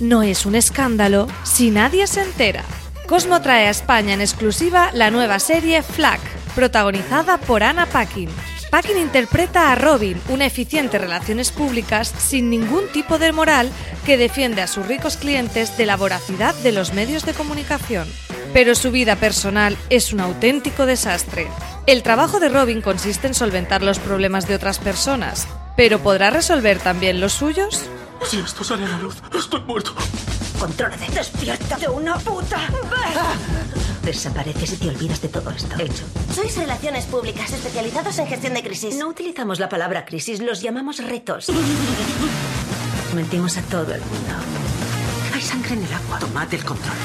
No es un escándalo si nadie se entera. Cosmo trae a España en exclusiva la nueva serie Flack, protagonizada por Anna Paquin. Paquin interpreta a Robin, una eficiente relaciones públicas sin ningún tipo de moral que defiende a sus ricos clientes de la voracidad de los medios de comunicación. Pero su vida personal es un auténtico desastre. El trabajo de Robin consiste en solventar los problemas de otras personas, pero ¿podrá resolver también los suyos? Si esto sale a la luz, estoy muerto. Contrólate. Despierta de una puta vez. Desapareces y te olvidas de todo esto. Hecho. Sois relaciones públicas especializados en gestión de crisis. No utilizamos la palabra crisis, los llamamos retos. Mentimos a todo el mundo. Hay sangre en el agua. Tomate el control.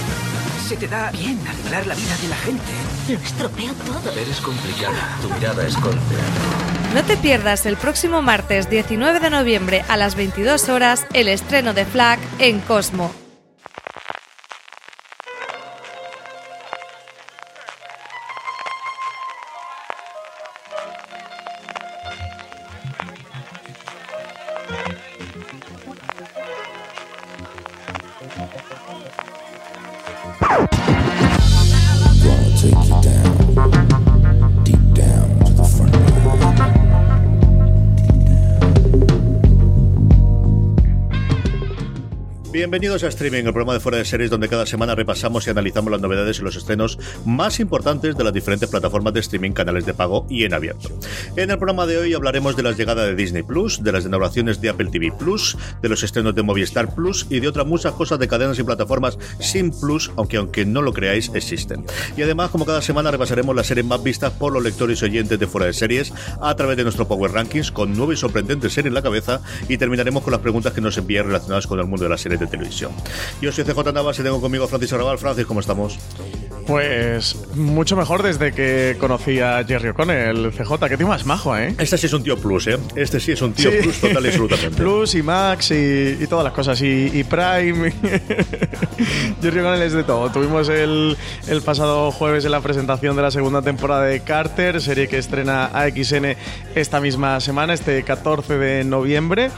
Se te da bien arreglar la vida de la gente. Lo estropeo todo. Eres complicada. Tu mirada esconde. No te pierdas el próximo martes 19 de noviembre a las 22 horas el estreno de Flag en Cosmo. Bienvenidos a Streaming, el programa de fuera de series donde cada semana repasamos y analizamos las novedades y los estrenos más importantes de las diferentes plataformas de streaming, canales de pago y en abierto. En el programa de hoy hablaremos de la llegada de Disney Plus, de las inauguraciones de Apple TV Plus, de los estrenos de Movistar Plus y de otras muchas cosas de cadenas y plataformas sin Plus, aunque aunque no lo creáis existen. Y además, como cada semana repasaremos las series más vistas por los lectores y oyentes de fuera de series a través de nuestro Power Rankings con nueve y sorprendentes series en la cabeza y terminaremos con las preguntas que nos envían relacionadas con el mundo de las series de televisión. Yo soy CJ Navas y tengo conmigo a Francis Arrabal. Francis, ¿cómo estamos? Pues mucho mejor desde que conocí a Jerry O'Connell, CJ, que tío más majo, ¿eh? Este sí es un tío plus, ¿eh? Este sí es un tío Sí. plus total y absolutamente. Plus y Max y, y todas las cosas, y, y Prime. Jerry O'Connell es de todo. Tuvimos el, el pasado jueves en la presentación de la segunda temporada de Carter, serie que estrena AXN esta misma semana, este 14 de noviembre.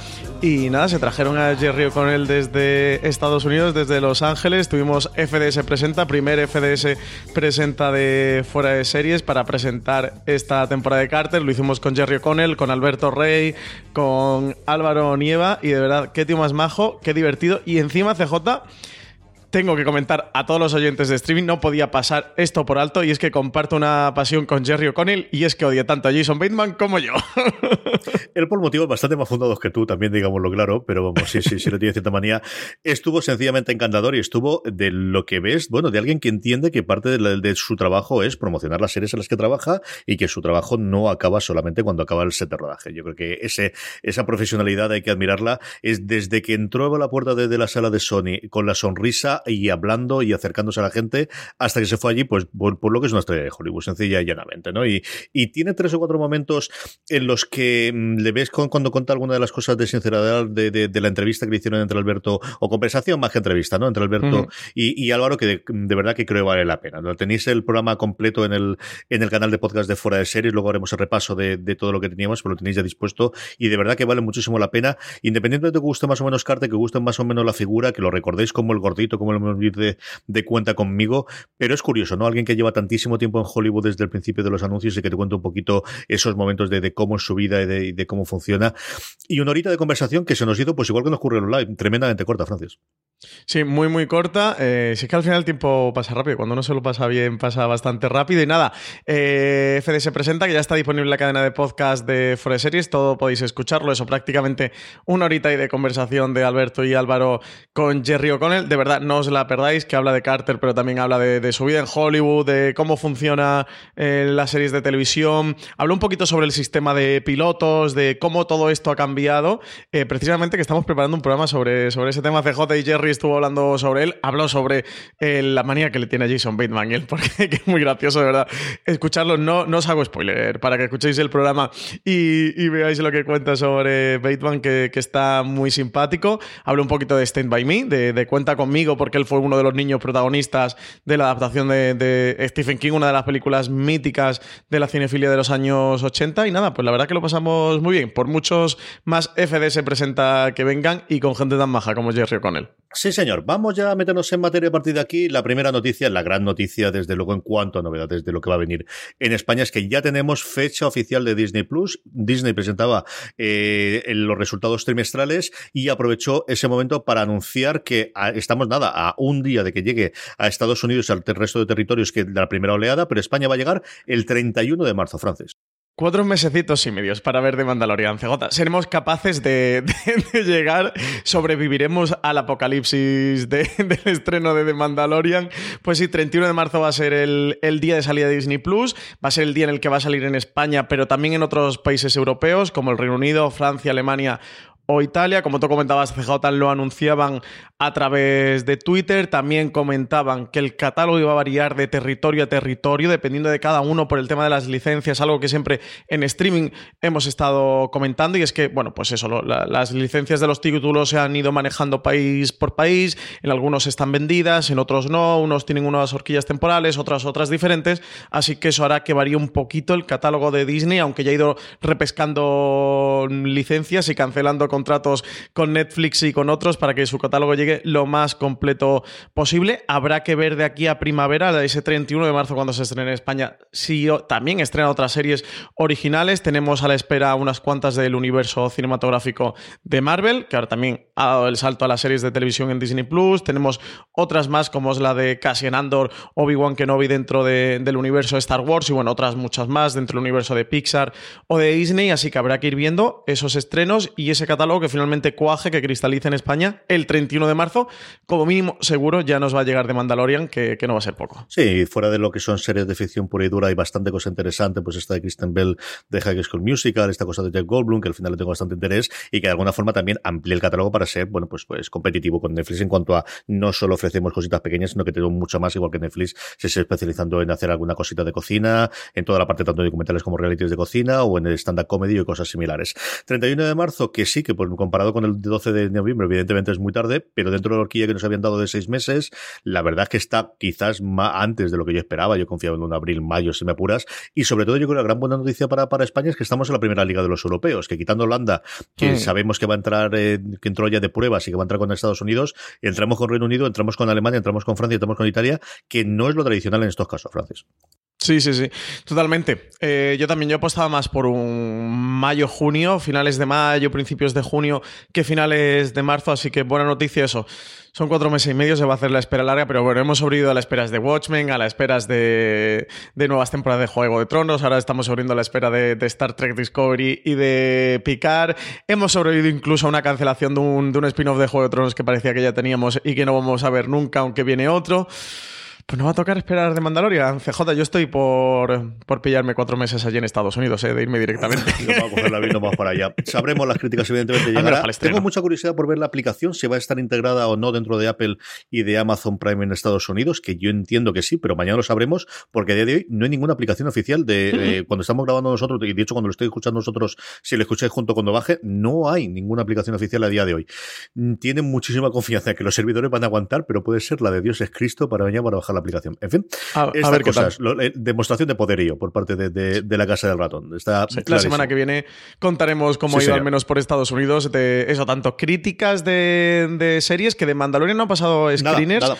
Y nada, se trajeron a Jerry O'Connell desde Estados Unidos, desde Los Ángeles. Tuvimos FDS Presenta, primer FDS Presenta de fuera de series para presentar esta temporada de Carter. Lo hicimos con Jerry O'Connell, con Alberto Rey, con Álvaro Nieva. Y de verdad, qué tío más majo, qué divertido. Y encima, CJ. Tengo que comentar a todos los oyentes de streaming, no podía pasar esto por alto y es que comparto una pasión con Jerry O'Connell y es que odia tanto a Jason Bateman como yo. Él por motivos bastante más fundados que tú, también digámoslo claro, pero vamos, sí, sí, sí le tiene cierta manía. Estuvo sencillamente encantador y estuvo de lo que ves, bueno, de alguien que entiende que parte de su trabajo es promocionar las series en las que trabaja y que su trabajo no acaba solamente cuando acaba el set de rodaje. Yo creo que ese, esa profesionalidad hay que admirarla. Es desde que entró a la puerta de, de la sala de Sony con la sonrisa y hablando y acercándose a la gente hasta que se fue allí, pues por, por lo que es una estrella de Hollywood, sencilla y llanamente, ¿no? Y, y tiene tres o cuatro momentos en los que mm, le ves con- cuando cuenta alguna de las cosas de sinceridad de, de- de la entrevista que le hicieron entre Alberto, o conversación más que entrevista, ¿no? Entre Alberto Ujú. y, y Álvaro, que de, de verdad que creo vale la pena. Lo tenéis el programa completo en el, en el canal de podcast de Fuera de Series, luego haremos el repaso de, de todo lo que teníamos, pero lo tenéis ya dispuesto y de verdad que vale muchísimo la pena, independientemente de que guste más o menos Carte, que guste más o menos la figura, que lo recordéis como el gordito, como de, cuenta conmigo, pero es curioso, ¿no? Alguien que lleva tantísimo tiempo en Hollywood desde el principio de los anuncios y que te cuenta un poquito esos momentos de, cómo es su vida y de, cómo funciona. Y una horita de conversación que se nos hizo, pues igual que nos ocurrió en live, tremendamente corta, Francis. Sí, muy, muy corta. Eh, sí que al final el tiempo pasa rápido. Cuando uno se lo pasa bien, pasa bastante rápido. Y nada, eh, FD se presenta, que ya está disponible la cadena de podcast de Fuera Series. Todo podéis escucharlo. Eso, prácticamente una horita y de conversación de Alberto y Álvaro con Jerry O'Connell. De verdad, no os la perdáis, que habla de Carter, pero también habla de, su vida en Hollywood, de cómo funciona eh, las series de televisión. Habla un poquito sobre el sistema de pilotos, de cómo todo esto ha cambiado. Eh, precisamente que estamos preparando un programa sobre, sobre ese tema CJ y Jerry y estuvo hablando sobre él, habló sobre eh, la manía que le tiene Jason Bateman, él, porque es muy gracioso, de verdad. Escucharlo, no, no os hago spoiler, para que escuchéis el programa y, veáis lo que cuenta sobre Bateman, que, está muy simpático. Habla un poquito de Stand By Me, de, Cuenta conmigo, porque él fue uno de los niños protagonistas de la adaptación de, Stephen King, una de las películas míticas de la cinefilia de los años 80. Y nada, pues la verdad que lo pasamos muy bien. Por muchos más FD se presenta que vengan y con gente tan maja como Jerry O'Connell. Sí, señor. Vamos ya a meternos en materia a partir de aquí. La primera noticia, la gran noticia, desde luego, en cuanto a novedades de lo que va a venir en España, es que ya tenemos fecha oficial de Disney Plus. Disney presentaba eh, los resultados trimestrales y aprovechó ese momento para anunciar que estamos nada a un día de que llegue a Estados Unidos y al resto de territorios que la primera oleada, pero España va a llegar el 31 de marzo, Francis. Cuatro mesecitos y medios para ver de Mandalorian CJ. ¿Seremos capaces de, llegar? ¿Sobreviviremos al apocalipsis del estreno de The Mandalorian? Pues sí, 31 de marzo va a ser el, el, día de salida de Disney Plus. Va a ser el día en el que va a salir en España, pero también en otros países europeos, como el Reino Unido, Francia, Alemania o Italia. Como tú comentabas, CJ lo anunciaban a través de Twitter. También comentaban que el catálogo iba a variar de territorio a territorio, dependiendo de cada uno por el tema de las licencias, algo que siempre en streaming hemos estado comentando. Y es que, bueno, pues eso, las licencias de los títulos se han ido manejando país por país. En algunos están vendidas, en otros no. Unos tienen unas horquillas temporales, otras otras diferentes. Así que eso hará que varíe un poquito el catálogo de Disney, aunque ya ha ido repescando licencias y cancelando contratos con Netflix y con otros para que su catálogo llegue lo más completo posible. Habrá que ver de aquí a primavera, ese 31 de marzo cuando se estrene en España, si también estrena otras series originales. Tenemos a la espera unas cuantas del universo cinematográfico de Marvel, que ahora también ha dado el salto a las series de televisión en Disney Plus. Tenemos otras más como es la de Cassian Andor, Obi-Wan Kenobi dentro del universo de Star Wars y bueno, otras muchas más dentro del universo de Pixar o de Disney. Así que habrá que ir viendo esos estrenos y ese catálogo que finalmente cuaje, que cristalice en España el 31 de marzo. Como mínimo, seguro ya nos va a llegar de Mandalorian, que, no va a ser poco. Sí, fuera de lo que son series de ficción pura y dura, hay bastante cosa interesante, pues esta de Kristen Bell de High School Musical, esta cosa de Jeff Goldblum, que al final le tengo bastante interés y que de alguna forma también amplía el catálogo para ser, bueno, pues, pues competitivo con Netflix en cuanto a no solo ofrecemos cositas pequeñas, sino que tenemos mucho más, igual que Netflix se está especializando en hacer alguna cosita de cocina, en toda la parte tanto de documentales como realities de cocina o en el stand-up comedy y cosas similares. 31 de marzo, que sí que pues, comparado con el 12 de noviembre, evidentemente es muy tarde, pero dentro de la horquilla que nos habían dado de seis meses, la verdad es que está quizás más antes de lo que yo esperaba. Yo confiaba en un abril, mayo, si me apuras. Y sobre todo, yo creo que la gran buena noticia para, para España es que estamos en la primera liga de los europeos, que quitando Holanda, que sabemos que va a entrar, eh, que entró ya de pruebas y que va a entrar con Estados Unidos, entramos con Reino Unido, entramos con Alemania, entramos con Francia, entramos con Italia, que no es lo tradicional en estos casos, Francis. Sí, sí, sí, totalmente. Eh, yo también, yo apostaba más por un mayo-junio, finales de mayo, principios de junio, que finales de marzo, así que buena noticia eso. Son cuatro meses y medio, se va a hacer la espera larga, pero bueno, hemos sobrevivido a las esperas de Watchmen, a las esperas de, nuevas temporadas de Juego de Tronos, ahora estamos sobreviviendo a la espera de, Star Trek Discovery y de Picard. Hemos sobrevivido incluso a una cancelación de un, de un spin-off de Juego de Tronos que parecía que ya teníamos y que no vamos a ver nunca, aunque viene otro. Pues no va a tocar esperar de Mandalorian. CJ, yo estoy por, por pillarme cuatro meses allí en Estados Unidos, ¿eh? de irme directamente. yo a coger la más para allá. Sabremos las críticas, evidentemente, llegará. Tengo mucha curiosidad por ver la aplicación, si va a estar integrada o no dentro de Apple y de Amazon Prime en Estados Unidos, que yo entiendo que sí, pero mañana lo sabremos, porque a día de hoy no hay ninguna aplicación oficial de eh, cuando estamos grabando nosotros, y de hecho cuando lo estoy escuchando nosotros, si lo escucháis junto cuando baje, no hay ninguna aplicación oficial a día de hoy. Tienen muchísima confianza en que los servidores van a aguantar, pero puede ser la de Dios es Cristo para mañana para bajar la aplicación. En fin, a, ver cosas, eh, demostración de poderío por parte de, la Casa del Ratón. Está la semana que viene contaremos cómo ha ido al menos por Estados Unidos de eso, tanto críticas de, series que de Mandalorian no ha pasado screeners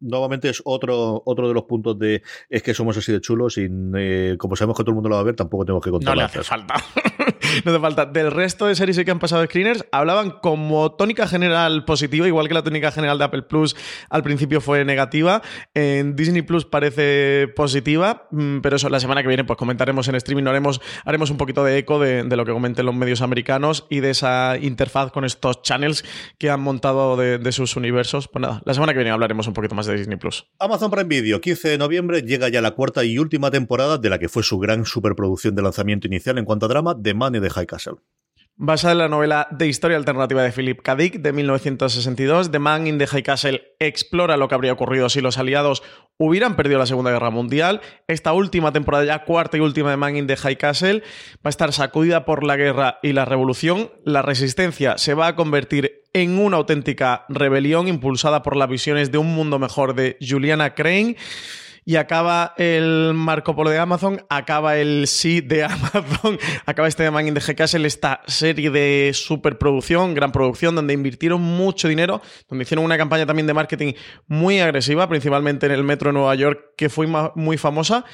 nuevamente es otro, otro de los puntos de es que somos así de chulos y eh, como sabemos que todo el mundo lo va a ver, tampoco tenemos que contar. No le hace falta. no hace falta. Del resto de series que han pasado screeners, hablaban como tónica general positiva, igual que la tónica general de Apple Plus al principio fue negativa. En Disney Plus parece positiva, mm, pero eso la semana que viene pues comentaremos en streaming, haremos, haremos un poquito de eco de, lo que comenten los medios americanos y de esa interfaz con estos channels que han montado de, de sus universos. Pues nada, la semana que viene hablaremos un poquito más de Disney Plus. Amazon Prime Video, 15 de noviembre, llega ya la cuarta y última temporada de la que fue su gran superproducción de lanzamiento inicial en cuanto a drama, The Money de High Castle. Basada en la novela de historia alternativa de Philip K. Dick de 1962, The Man in the High Castle explora lo que habría ocurrido si los aliados hubieran perdido la Segunda Guerra Mundial. Esta última temporada, ya cuarta y última de Man in the High Castle, va a estar sacudida por la guerra y la revolución. La resistencia se va a convertir en una auténtica rebelión impulsada por las visiones de un mundo mejor de Juliana Crane y acaba el Marco Polo de Amazon, acaba el sí de Amazon, acaba este de Man in the Castle, esta serie de superproducción, gran producción, donde invirtieron mucho dinero, donde hicieron una campaña también de marketing muy agresiva, principalmente en el metro de Nueva York, que fue muy famosa.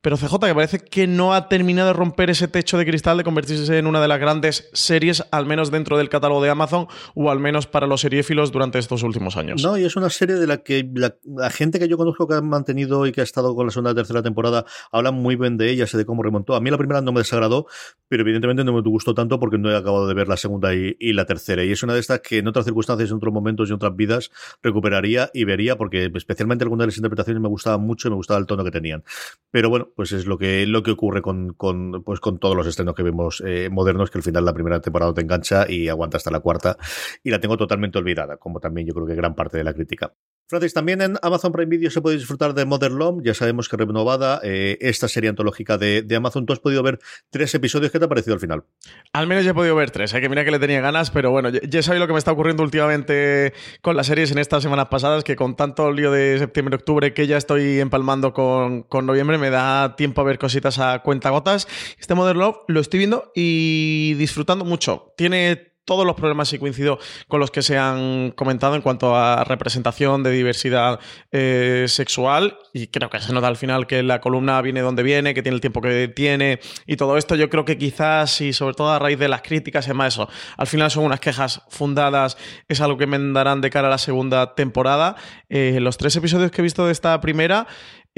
Pero CJ, que parece que no ha terminado de romper ese techo de cristal de convertirse en una de las grandes series, al menos dentro del catálogo de Amazon, o al menos para los seriéfilos durante estos últimos años. No, y es una serie de la que la, gente que yo conozco que ha mantenido y que ha estado con la segunda y tercera temporada habla muy bien de ella, sé de cómo remontó. A mí la primera no me desagradó, pero evidentemente no me gustó tanto porque no he acabado de ver la segunda y, la tercera. Y es una de estas que en otras circunstancias, en otros momentos y en otras vidas recuperaría y vería, porque especialmente algunas de las interpretaciones me gustaban mucho y me gustaba el tono que tenían. Pero bueno, pues es lo que, lo que ocurre con, con, pues con todos los estrenos que vemos eh, modernos, que al final la primera temporada te engancha y aguanta hasta la cuarta, y la tengo totalmente olvidada, como también yo creo que gran parte de la crítica. Francis, también en Amazon Prime Video se puede disfrutar de Mother Love, ya sabemos que renovada eh, esta serie antológica de, de, Amazon. Tú has podido ver tres episodios, ¿qué te ha parecido al final? Al menos ya he podido ver tres, hay ¿eh? que mira que le tenía ganas, pero bueno, ya, sabéis lo que me está ocurriendo últimamente con las series en estas semanas pasadas, que con tanto lío de septiembre-octubre que ya estoy empalmando con, noviembre, me da tiempo a ver cositas a cuenta gotas. Este Mother Love lo estoy viendo y disfrutando mucho. Tiene todos los problemas y coincido con los que se han comentado en cuanto a representación de diversidad eh, sexual y creo que se nota al final que la columna viene donde viene, que tiene el tiempo que tiene y todo esto yo creo que quizás y sobre todo a raíz de las críticas y más eso, al final son unas quejas fundadas, es algo que me darán de cara a la segunda temporada. Eh, los tres episodios que he visto de esta primera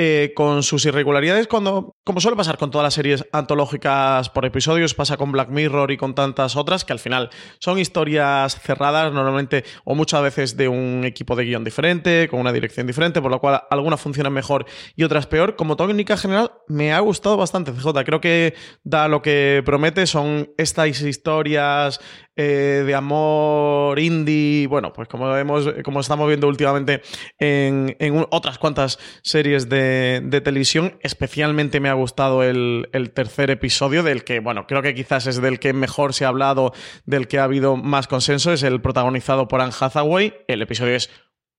eh, con sus irregularidades, cuando, como suele pasar con todas las series antológicas por episodios, pasa con Black Mirror y con tantas otras, que al final son historias cerradas, normalmente o muchas veces de un equipo de guion diferente, con una dirección diferente, por lo cual algunas funcionan mejor y otras peor. Como técnica general, me ha gustado bastante CJ. Creo que da lo que promete, son estas historias eh, de amor indie, bueno, pues como vemos, como estamos viendo últimamente en, otras cuantas series de, televisión, especialmente me ha gustado el, el, tercer episodio, del que, bueno, creo que quizás es del que mejor se ha hablado, del que ha habido más consenso, es el protagonizado por Anne Hathaway. El episodio es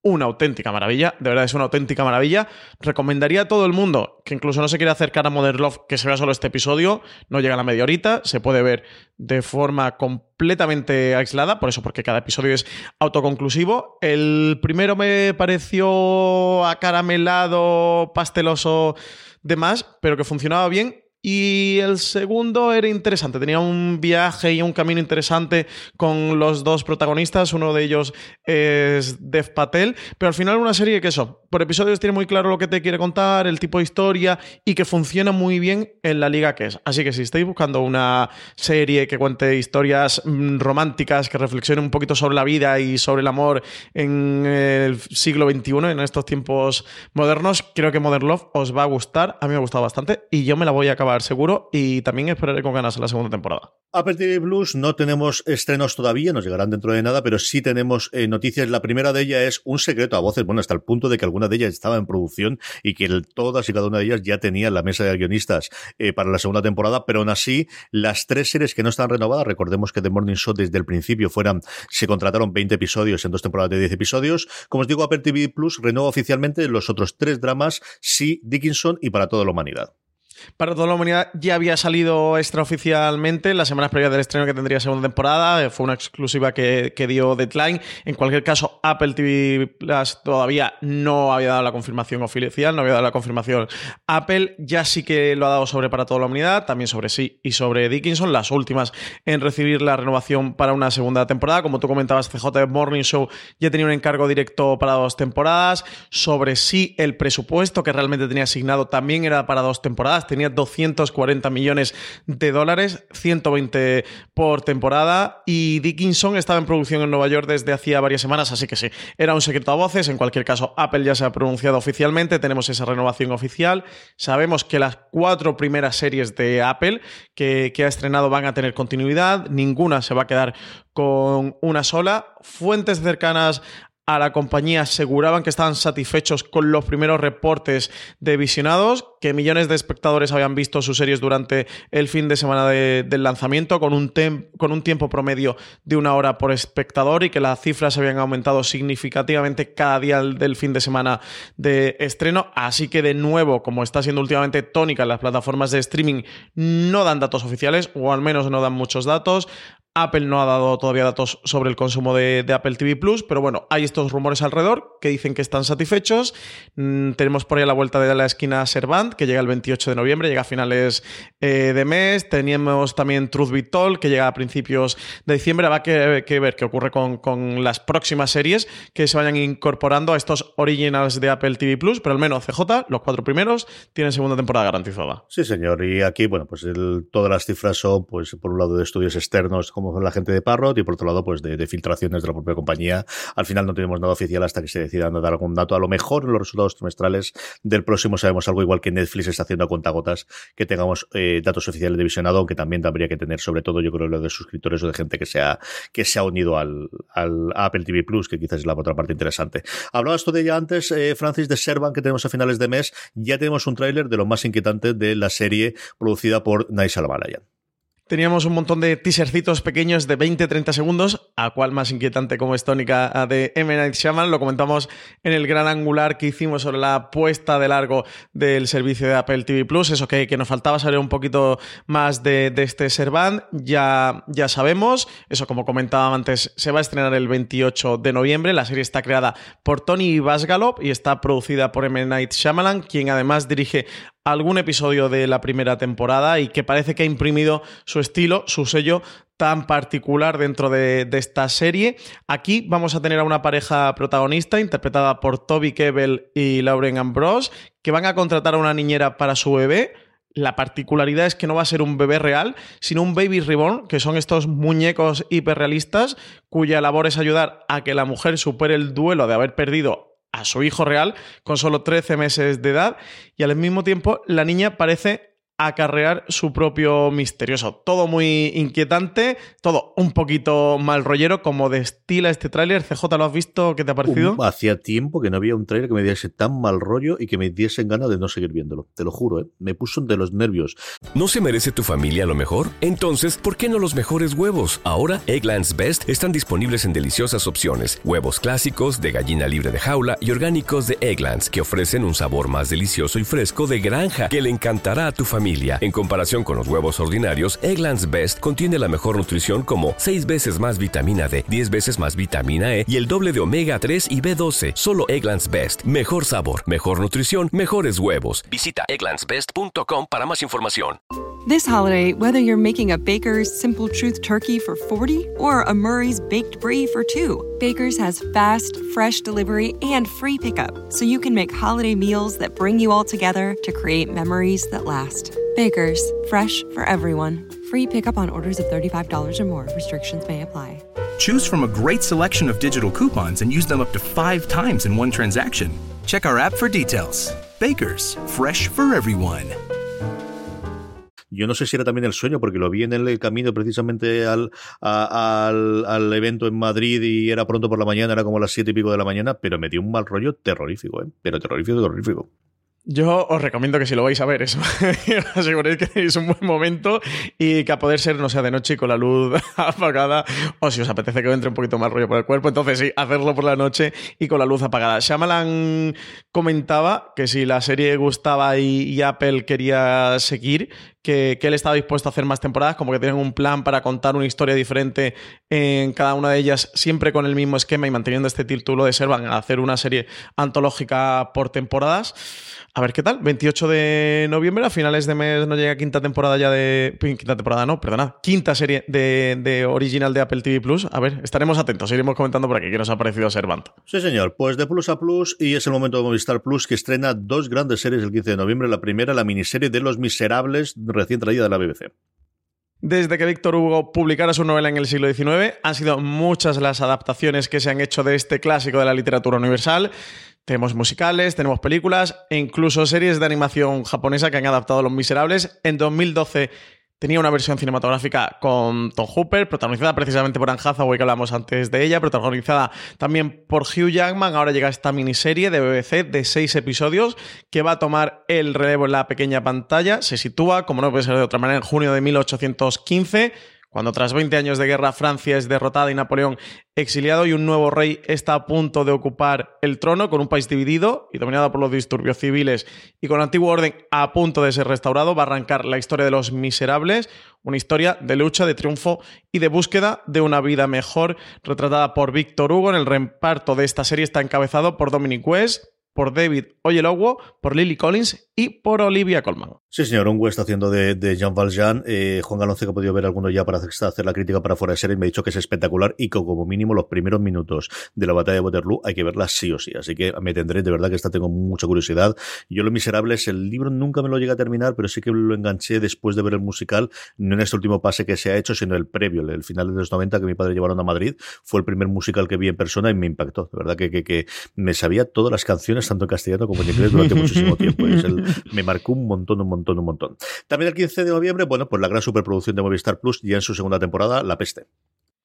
una auténtica maravilla, de verdad es una auténtica maravilla. Recomendaría a todo el mundo que incluso no se quiera acercar a Modern Love que se vea solo este episodio, no llega a la media horita, se puede ver de forma completamente aislada, por eso porque cada episodio es autoconclusivo. El primero me pareció acaramelado, pasteloso, demás, pero que funcionaba bien y el segundo era interesante, tenía un viaje y un camino interesante con los dos protagonistas, uno de ellos es Dev Patel, pero al final una serie que eso, por episodios tiene muy claro lo que te quiere contar, el tipo de historia y que funciona muy bien en la liga que es. Así que si estáis buscando una serie que cuente historias mm, románticas, que reflexione un poquito sobre la vida y sobre el amor en el siglo XXI, en estos tiempos modernos, creo que Modern Love os va a gustar, a mí me ha gustado bastante y yo me la voy a acabar seguro y también esperaré con ganas la segunda temporada. Apple TV Blues no tenemos estrenos todavía, nos llegarán dentro de nada, pero sí tenemos eh, noticias. La primera de ellas es un secreto a voces, bueno, hasta el punto de que alguna de ellas estaba en producción y que todas y cada una de ellas ya tenía la mesa de guionistas eh, para la segunda temporada, pero aún así, las tres series que no están renovadas, recordemos que The Morning Show desde el principio fueran, se contrataron 20 episodios en dos temporadas de 10 episodios. Como os digo, Apple TV Plus renueva oficialmente los otros tres dramas, Sí, Dickinson y Para toda la humanidad. Para toda la humanidad ya había salido extraoficialmente las semanas previas del estreno que tendría segunda temporada. Eh, fue una exclusiva que, dio Deadline. En cualquier caso, Apple TV Plus todavía no había dado la confirmación oficial, no había dado la confirmación. Apple ya sí que lo ha dado sobre Para toda la humanidad, también sobre sí y sobre Dickinson, las últimas en recibir la renovación para una segunda temporada. Como tú comentabas, CJ Morning Show ya tenía un encargo directo para dos temporadas. Sobre sí, el presupuesto que realmente tenía asignado también era para dos temporadas tenía 240 millones de dólares, 120 por temporada y Dickinson estaba en producción en Nueva York desde hacía varias semanas, así que sí, era un secreto a voces. En cualquier caso, Apple ya se ha pronunciado oficialmente, tenemos esa renovación oficial. Sabemos que las cuatro primeras series de Apple que, que ha estrenado van a tener continuidad, ninguna se va a quedar con una sola. Fuentes cercanas a la compañía aseguraban que estaban satisfechos con los primeros reportes de visionados, que millones de espectadores habían visto sus series durante el fin de semana de, del lanzamiento, con un, con un tiempo promedio de una hora por espectador y que las cifras habían aumentado significativamente cada día del fin de semana de estreno. Así que de nuevo, como está siendo últimamente tónica en las plataformas de streaming, no dan datos oficiales, o al menos no dan muchos datos. Apple no ha dado todavía datos sobre el consumo de, Apple TV Plus, pero bueno, hay estos rumores alrededor que dicen que están satisfechos. Mm, tenemos por ahí a la vuelta de la esquina Servant, que llega el 28 de noviembre, llega a finales eh, de mes. Teníamos también Truth Be Told, que llega a principios de diciembre. Habrá que, que ver qué ocurre con, con, las próximas series que se vayan incorporando a estos originals de Apple TV Plus, pero al menos CJ, los cuatro primeros, tienen segunda temporada garantizada. Sí, señor. Y aquí, bueno, pues todas las cifras son, pues, por un lado, de estudios externos como la gente de Parrot y por otro lado, pues de, filtraciones de la propia compañía. Al final no tenemos nada oficial hasta que se decidan dar algún dato. A lo mejor en los resultados trimestrales del próximo sabemos algo igual que Netflix está haciendo a contagotas, que tengamos eh, datos oficiales de visionado, aunque también habría que tener, sobre todo, yo creo, lo de suscriptores o de gente que se ha, que se ha unido al, al Apple TV Plus, que quizás es la otra parte interesante. Hablabas tú de ella antes, eh, Francis, de Servan, que tenemos a finales de mes. Ya tenemos un tráiler de lo más inquietante de la serie producida por Nice Shyamalan. Teníamos un montón de teasercitos pequeños de 20-30 segundos, a cual más inquietante como es tónica de M. Night Shyamalan. Lo comentamos en el gran angular que hicimos sobre la puesta de largo del servicio de Apple TV Plus. Eso que, que nos faltaba saber un poquito más de, de este Servant, ya, ya sabemos. Eso, como comentaba antes, se va a estrenar el 28 de noviembre. La serie está creada por Tony Basgalop y está producida por M. Night Shyamalan, quien además dirige algún episodio de la primera temporada y que parece que ha imprimido su estilo, su sello tan particular dentro de, esta serie. Aquí vamos a tener a una pareja protagonista interpretada por Toby Kebbell y Lauren Ambrose, que van a contratar a una niñera para su bebé. La particularidad es que no va a ser un bebé real, sino un baby reborn, que son estos muñecos hiperrealistas cuya labor es ayudar a que la mujer supere el duelo de haber perdido a su hijo real con solo 13 meses de edad y al mismo tiempo la niña parece acarrear su propio misterioso. Todo muy inquietante, todo un poquito mal rollero, como destila este tráiler. CJ, ¿lo has visto? ¿Qué te ha parecido? hacía tiempo que no había un tráiler que me diese tan mal rollo y que me diesen ganas de no seguir viéndolo. Te lo juro, ¿eh? me puso de los nervios. ¿No se merece tu familia lo mejor? Entonces, ¿por qué no los mejores huevos? Ahora, Egglands Best están disponibles en deliciosas opciones. Huevos clásicos, de gallina libre de jaula y orgánicos de Egglands, que ofrecen un sabor más delicioso y fresco de granja que le encantará a tu familia. En comparación con los huevos ordinarios, Egglands Best contiene la mejor nutrición como 6 veces más vitamina D, 10 veces más vitamina E y el doble de omega 3 y B12. Solo Egglands Best. Mejor sabor, mejor nutrición, mejores huevos. Visita egglandsbest.com para más información. This holiday, whether you're making a Baker's Simple Truth turkey for 40 or a Murray's baked brie for 2, Baker's has fast, fresh delivery and free pickup, so you can make holiday meals that bring you all together to create memories that last. Baker's, fresh for everyone. Free pickup on orders of $35 or more. Restrictions may apply. Choose from a great selection of digital coupons and use them up to five times in one transaction. Check our app for details. Baker's, fresh for everyone. Yo no sé si era también el sueño, porque lo vi en el camino precisamente al, al, al, evento en Madrid y era pronto por la mañana, era como las siete y pico de la mañana, pero me dio un mal rollo terrorífico, ¿eh? pero terrorífico, terrorífico. Yo os recomiendo que si lo vais a ver, eso, aseguréis que tenéis un buen momento y que a poder ser no sea de noche y con la luz apagada, o si os apetece que entre un poquito más rollo por el cuerpo, entonces sí, hacerlo por la noche y con la luz apagada. Shyamalan comentaba que si la serie gustaba y, Apple quería seguir, que, él estaba dispuesto a hacer más temporadas, como que tienen un plan para contar una historia diferente en cada una de ellas, siempre con el mismo esquema y manteniendo este título de Servan, a hacer una serie antológica por temporadas. A ver qué tal. 28 de noviembre, a finales de mes nos llega quinta temporada ya de. Quinta temporada, no, perdona. Quinta serie de, de original de Apple TV Plus. A ver, estaremos atentos, iremos comentando por aquí qué nos ha parecido Servant. Sí, señor. Pues de Plus a Plus, y es el momento de Movistar Plus que estrena dos grandes series el 15 de noviembre. La primera, la miniserie de Los Miserables, recién traída de la BBC. Desde que Víctor Hugo publicara su novela en el siglo XIX, han sido muchas las adaptaciones que se han hecho de este clásico de la literatura universal. Tenemos musicales, tenemos películas e incluso series de animación japonesa que han adaptado Los Miserables. En 2012 tenía una versión cinematográfica con Tom Hooper, protagonizada precisamente por Anne Hathaway, que hablamos antes de ella, protagonizada también por Hugh Jackman. Ahora llega esta miniserie de BBC de seis episodios que va a tomar el relevo en la pequeña pantalla. Se sitúa, como no puede ser de otra manera, en junio de 1815 cuando tras 20 años de guerra Francia es derrotada y Napoleón exiliado y un nuevo rey está a punto de ocupar el trono con un país dividido y dominado por los disturbios civiles y con el antiguo orden a punto de ser restaurado, va a arrancar la historia de los miserables, una historia de lucha, de triunfo y de búsqueda de una vida mejor, retratada por Víctor Hugo. En el reparto de esta serie está encabezado por Dominic West, por David Oyelowo, por Lily Collins y por Olivia Colman. Sí, señor, un está haciendo de, de Jean Valjean. Eh, Juan Galonce, que ha podido ver alguno ya para hacer la crítica para fuera de serie, me ha dicho que es espectacular y que como mínimo los primeros minutos de la batalla de Waterloo hay que verla sí o sí. Así que me tendré, de verdad que esta tengo mucha curiosidad. Yo Lo Miserables, el libro nunca me lo llegué a terminar, pero sí que lo enganché después de ver el musical, no en este último pase que se ha hecho, sino el previo, el final de los 90 que mi padre llevaron a Madrid. Fue el primer musical que vi en persona y me impactó. De verdad que, que, que me sabía todas las canciones, tanto en castellano como en inglés, durante muchísimo tiempo. me marcó un montón, un montón, un montón. También el 15 de noviembre, bueno, pues la gran superproducción de Movistar Plus ya en su segunda temporada, La Peste.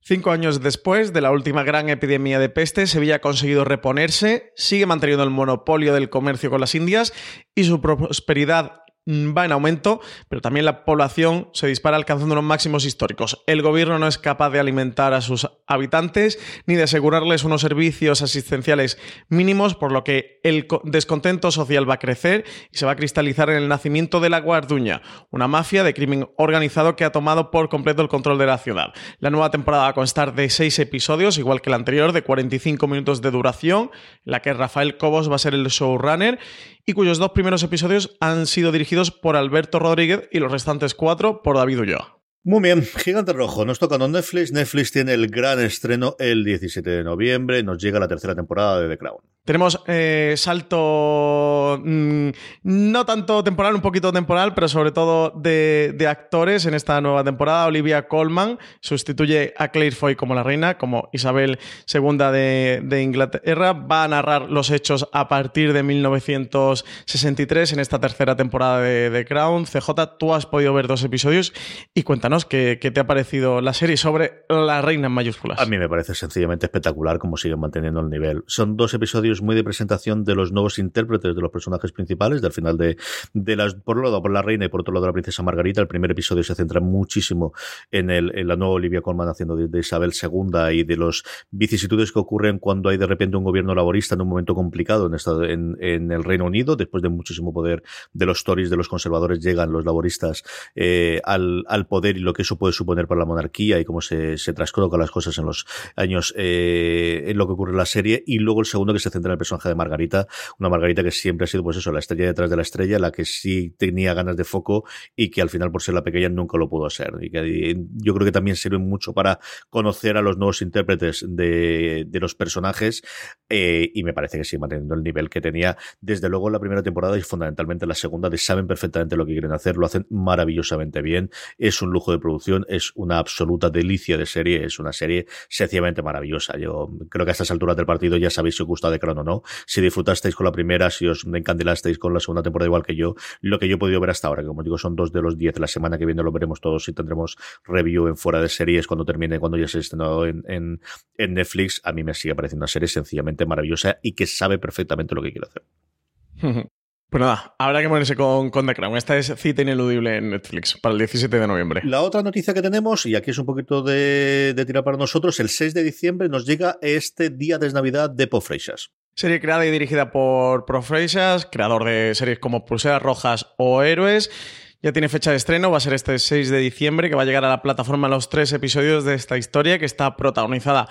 Cinco años después de la última gran epidemia de peste, Sevilla ha conseguido reponerse, sigue manteniendo el monopolio del comercio con las Indias y su prosperidad va en aumento, pero también la población se dispara alcanzando unos máximos históricos. El gobierno no es capaz de alimentar a sus habitantes ni de asegurarles unos servicios asistenciales mínimos, por lo que el descontento social va a crecer y se va a cristalizar en el nacimiento de la Guarduña, una mafia de crimen organizado que ha tomado por completo el control de la ciudad. La nueva temporada va a constar de seis episodios, igual que la anterior, de 45 minutos de duración, en la que Rafael Cobos va a ser el showrunner y cuyos dos primeros episodios han sido dirigidos por Alberto Rodríguez y los restantes cuatro por David Ulloa. Muy bien, Gigante Rojo, nos toca con Netflix. Netflix tiene el gran estreno el 17 de noviembre, nos llega la tercera temporada de The Crown. Tenemos eh, salto mmm, no tanto temporal, un poquito temporal, pero sobre todo de, actores en esta nueva temporada. Olivia Colman sustituye a Claire Foy como la reina, como Isabel II de, Inglaterra. Va a narrar los hechos a partir de 1963 en esta tercera temporada de Crown. CJ, tú has podido ver dos episodios y cuéntanos qué, qué te ha parecido la serie sobre la reina en mayúsculas. A mí me parece sencillamente espectacular cómo siguen manteniendo el nivel. Son dos episodios muy de presentación de los nuevos intérpretes de los personajes principales, del final de, de las, por un lado por la reina y por otro lado la princesa Margarita. El primer episodio se centra muchísimo en, el, la nueva Olivia Colman haciendo de, Isabel II y de los vicisitudes que ocurren cuando hay de repente un gobierno laborista en un momento complicado en, el Reino Unido, después de muchísimo poder de los Tories, de los conservadores, llegan los laboristas eh, al, al poder y lo que eso puede suponer para la monarquía y cómo se, se las cosas en los años eh, en lo que ocurre en la serie. Y luego el segundo que se centra en el personaje de Margarita, una Margarita que siempre ha sido, pues eso, la estrella detrás de la estrella, la que sí tenía ganas de foco y que al final, por ser la pequeña, nunca lo pudo ser. Y que yo creo que también sirve mucho para conocer a los nuevos intérpretes de, los personajes eh, y me parece que sigue manteniendo el nivel que tenía desde luego en la primera temporada y fundamentalmente en la segunda, de saben perfectamente lo que quieren hacer, lo hacen maravillosamente bien, es un lujo de producción, es una absoluta delicia de serie, es una serie sencillamente maravillosa. Yo creo que a estas alturas del partido ya sabéis si os gusta de crono o no, si disfrutasteis con la primera, si os encandilasteis con la segunda temporada igual que yo, lo que yo he podido ver hasta ahora, que como digo son dos de los diez, la semana que viene lo veremos todos y tendremos review en fuera de series cuando termine, cuando ya se estrenado en, en, en Netflix, a mí me sigue pareciendo una serie sencillamente maravillosa y que sabe perfectamente lo que quiere hacer. Pues nada, habrá que ponerse con, con The Crown. Esta es cita ineludible en Netflix para el 17 de noviembre. La otra noticia que tenemos, y aquí es un poquito de, de tirar para nosotros, el 6 de diciembre nos llega este día de Navidad de Po Freixas. Serie creada y dirigida por Pro Freixas, creador de series como Pulseras Rojas o Héroes. Ya tiene fecha de estreno, va a ser este 6 de diciembre, que va a llegar a la plataforma los tres episodios de esta historia, que está protagonizada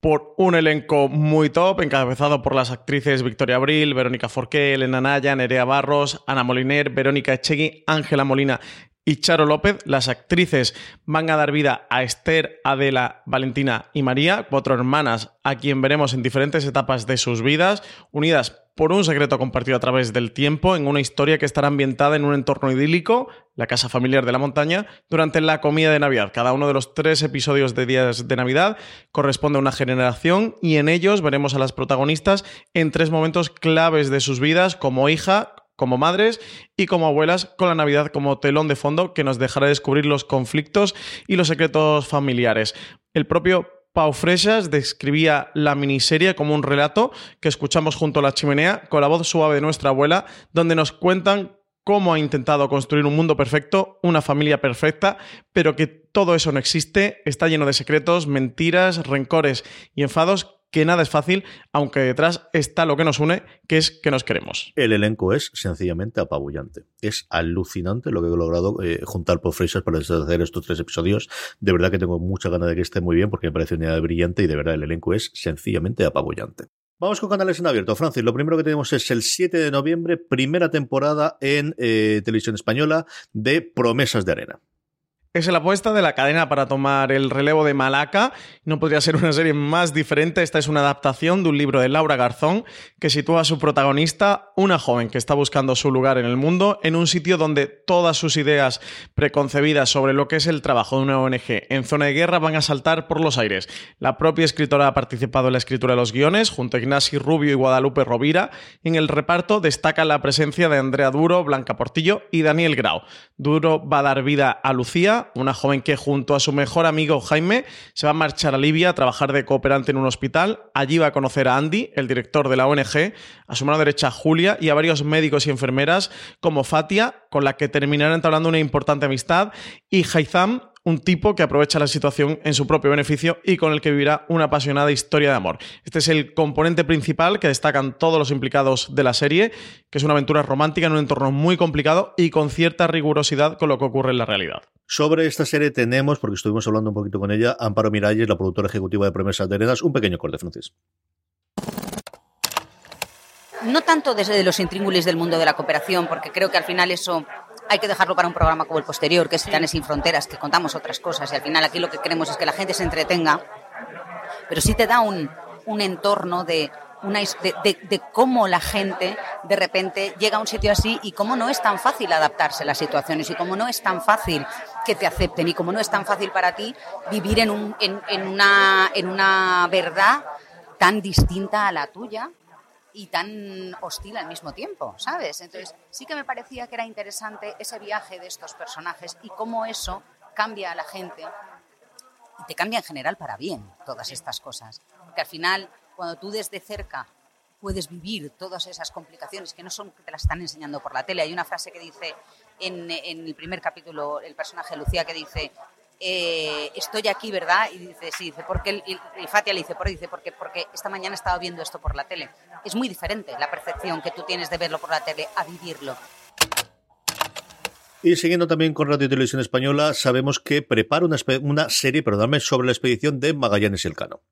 por un elenco muy top, encabezado por las actrices Victoria Abril, Verónica Forqué, Elena Naya, Nerea Barros, Ana Moliner, Verónica Echegui, Ángela Molina y Charo López. Las actrices van a dar vida a Esther, Adela, Valentina y María, cuatro hermanas a quien veremos en diferentes etapas de sus vidas, unidas por un secreto compartido a través del tiempo en una historia que estará ambientada en un entorno idílico, la casa familiar de la montaña, durante la comida de Navidad. Cada uno de los tres episodios de Días de Navidad corresponde a una generación y en ellos veremos a las protagonistas en tres momentos claves de sus vidas como hija, como madres y como abuelas, con la Navidad como telón de fondo que nos dejará descubrir los conflictos y los secretos familiares. El propio Pau Freixas describía la miniserie como un relato que escuchamos junto a la chimenea con la voz suave de nuestra abuela, donde nos cuentan cómo ha intentado construir un mundo perfecto, una familia perfecta, pero que todo eso no existe, está lleno de secretos, mentiras, rencores y enfados que nada es fácil, aunque detrás está lo que nos une, que es que nos queremos. El elenco es sencillamente apabullante. Es alucinante lo que he logrado eh, juntar por Fraser para hacer estos tres episodios. De verdad que tengo mucha ganas de que esté muy bien porque me parece una idea brillante y de verdad el elenco es sencillamente apabullante. Vamos con canales en abierto. Francis, lo primero que tenemos es el 7 de noviembre, primera temporada en eh, televisión española de Promesas de Arena. Es la apuesta de la cadena para tomar el relevo de Malaca. No podría ser una serie más diferente. Esta es una adaptación de un libro de Laura Garzón que sitúa a su protagonista, una joven que está buscando su lugar en el mundo, en un sitio donde todas sus ideas preconcebidas sobre lo que es el trabajo de una ONG en zona de guerra van a saltar por los aires. La propia escritora ha participado en la escritura de los guiones junto a Ignasi Rubio y Guadalupe Rovira. En el reparto destaca la presencia de Andrea Duro, Blanca Portillo y Daniel Grau. Duro va a dar vida a Lucía, una joven que junto a su mejor amigo Jaime se va a marchar a Libia a trabajar de cooperante en un hospital. Allí va a conocer a Andy, el director de la ONG, a su mano derecha Julia y a varios médicos y enfermeras como Fatia, con la que terminarán entablando una importante amistad, y Haitham, un tipo que aprovecha la situación en su propio beneficio y con el que vivirá una apasionada historia de amor. Este es el componente principal que destacan todos los implicados de la serie, que es una aventura romántica en un entorno muy complicado y con cierta rigurosidad con lo que ocurre en la realidad. Sobre esta serie tenemos, porque estuvimos hablando un poquito con ella, Amparo Miralles, la productora ejecutiva de Promesas de Arenas, un pequeño corte, Francis. No tanto desde los intríngulis del mundo de la cooperación, porque creo que al final eso hay que dejarlo para un programa como el posterior, que es Titanes sin Fronteras, que contamos otras cosas y al final aquí lo que queremos es que la gente se entretenga, pero sí te da un, un entorno de, una, de, de, cómo la gente de repente llega a un sitio así y cómo no es tan fácil adaptarse a las situaciones y cómo no es tan fácil que te acepten y cómo no es tan fácil para ti vivir en, un, en, en, una, en una verdad tan distinta a la tuya y tan hostil al mismo tiempo, ¿sabes? Entonces, sí que me parecía que era interesante ese viaje de estos personajes y cómo eso cambia a la gente y te cambia en general para bien todas estas cosas. Porque al final, cuando tú desde cerca puedes vivir todas esas complicaciones que no son que te las están enseñando por la tele. Hay una frase que dice en, el primer capítulo, el personaje Lucía, que dice, eh, estoy aquí, ¿verdad? Y dice, sí, dice, porque y, y Fatia le dice, por dice, porque, porque esta mañana estaba viendo esto por la tele. Es muy diferente la percepción que tú tienes de verlo por la tele a vivirlo. Y siguiendo también con Radio y Televisión Española, sabemos que prepara una, serie, perdóname, sobre la expedición de Magallanes y el Cano.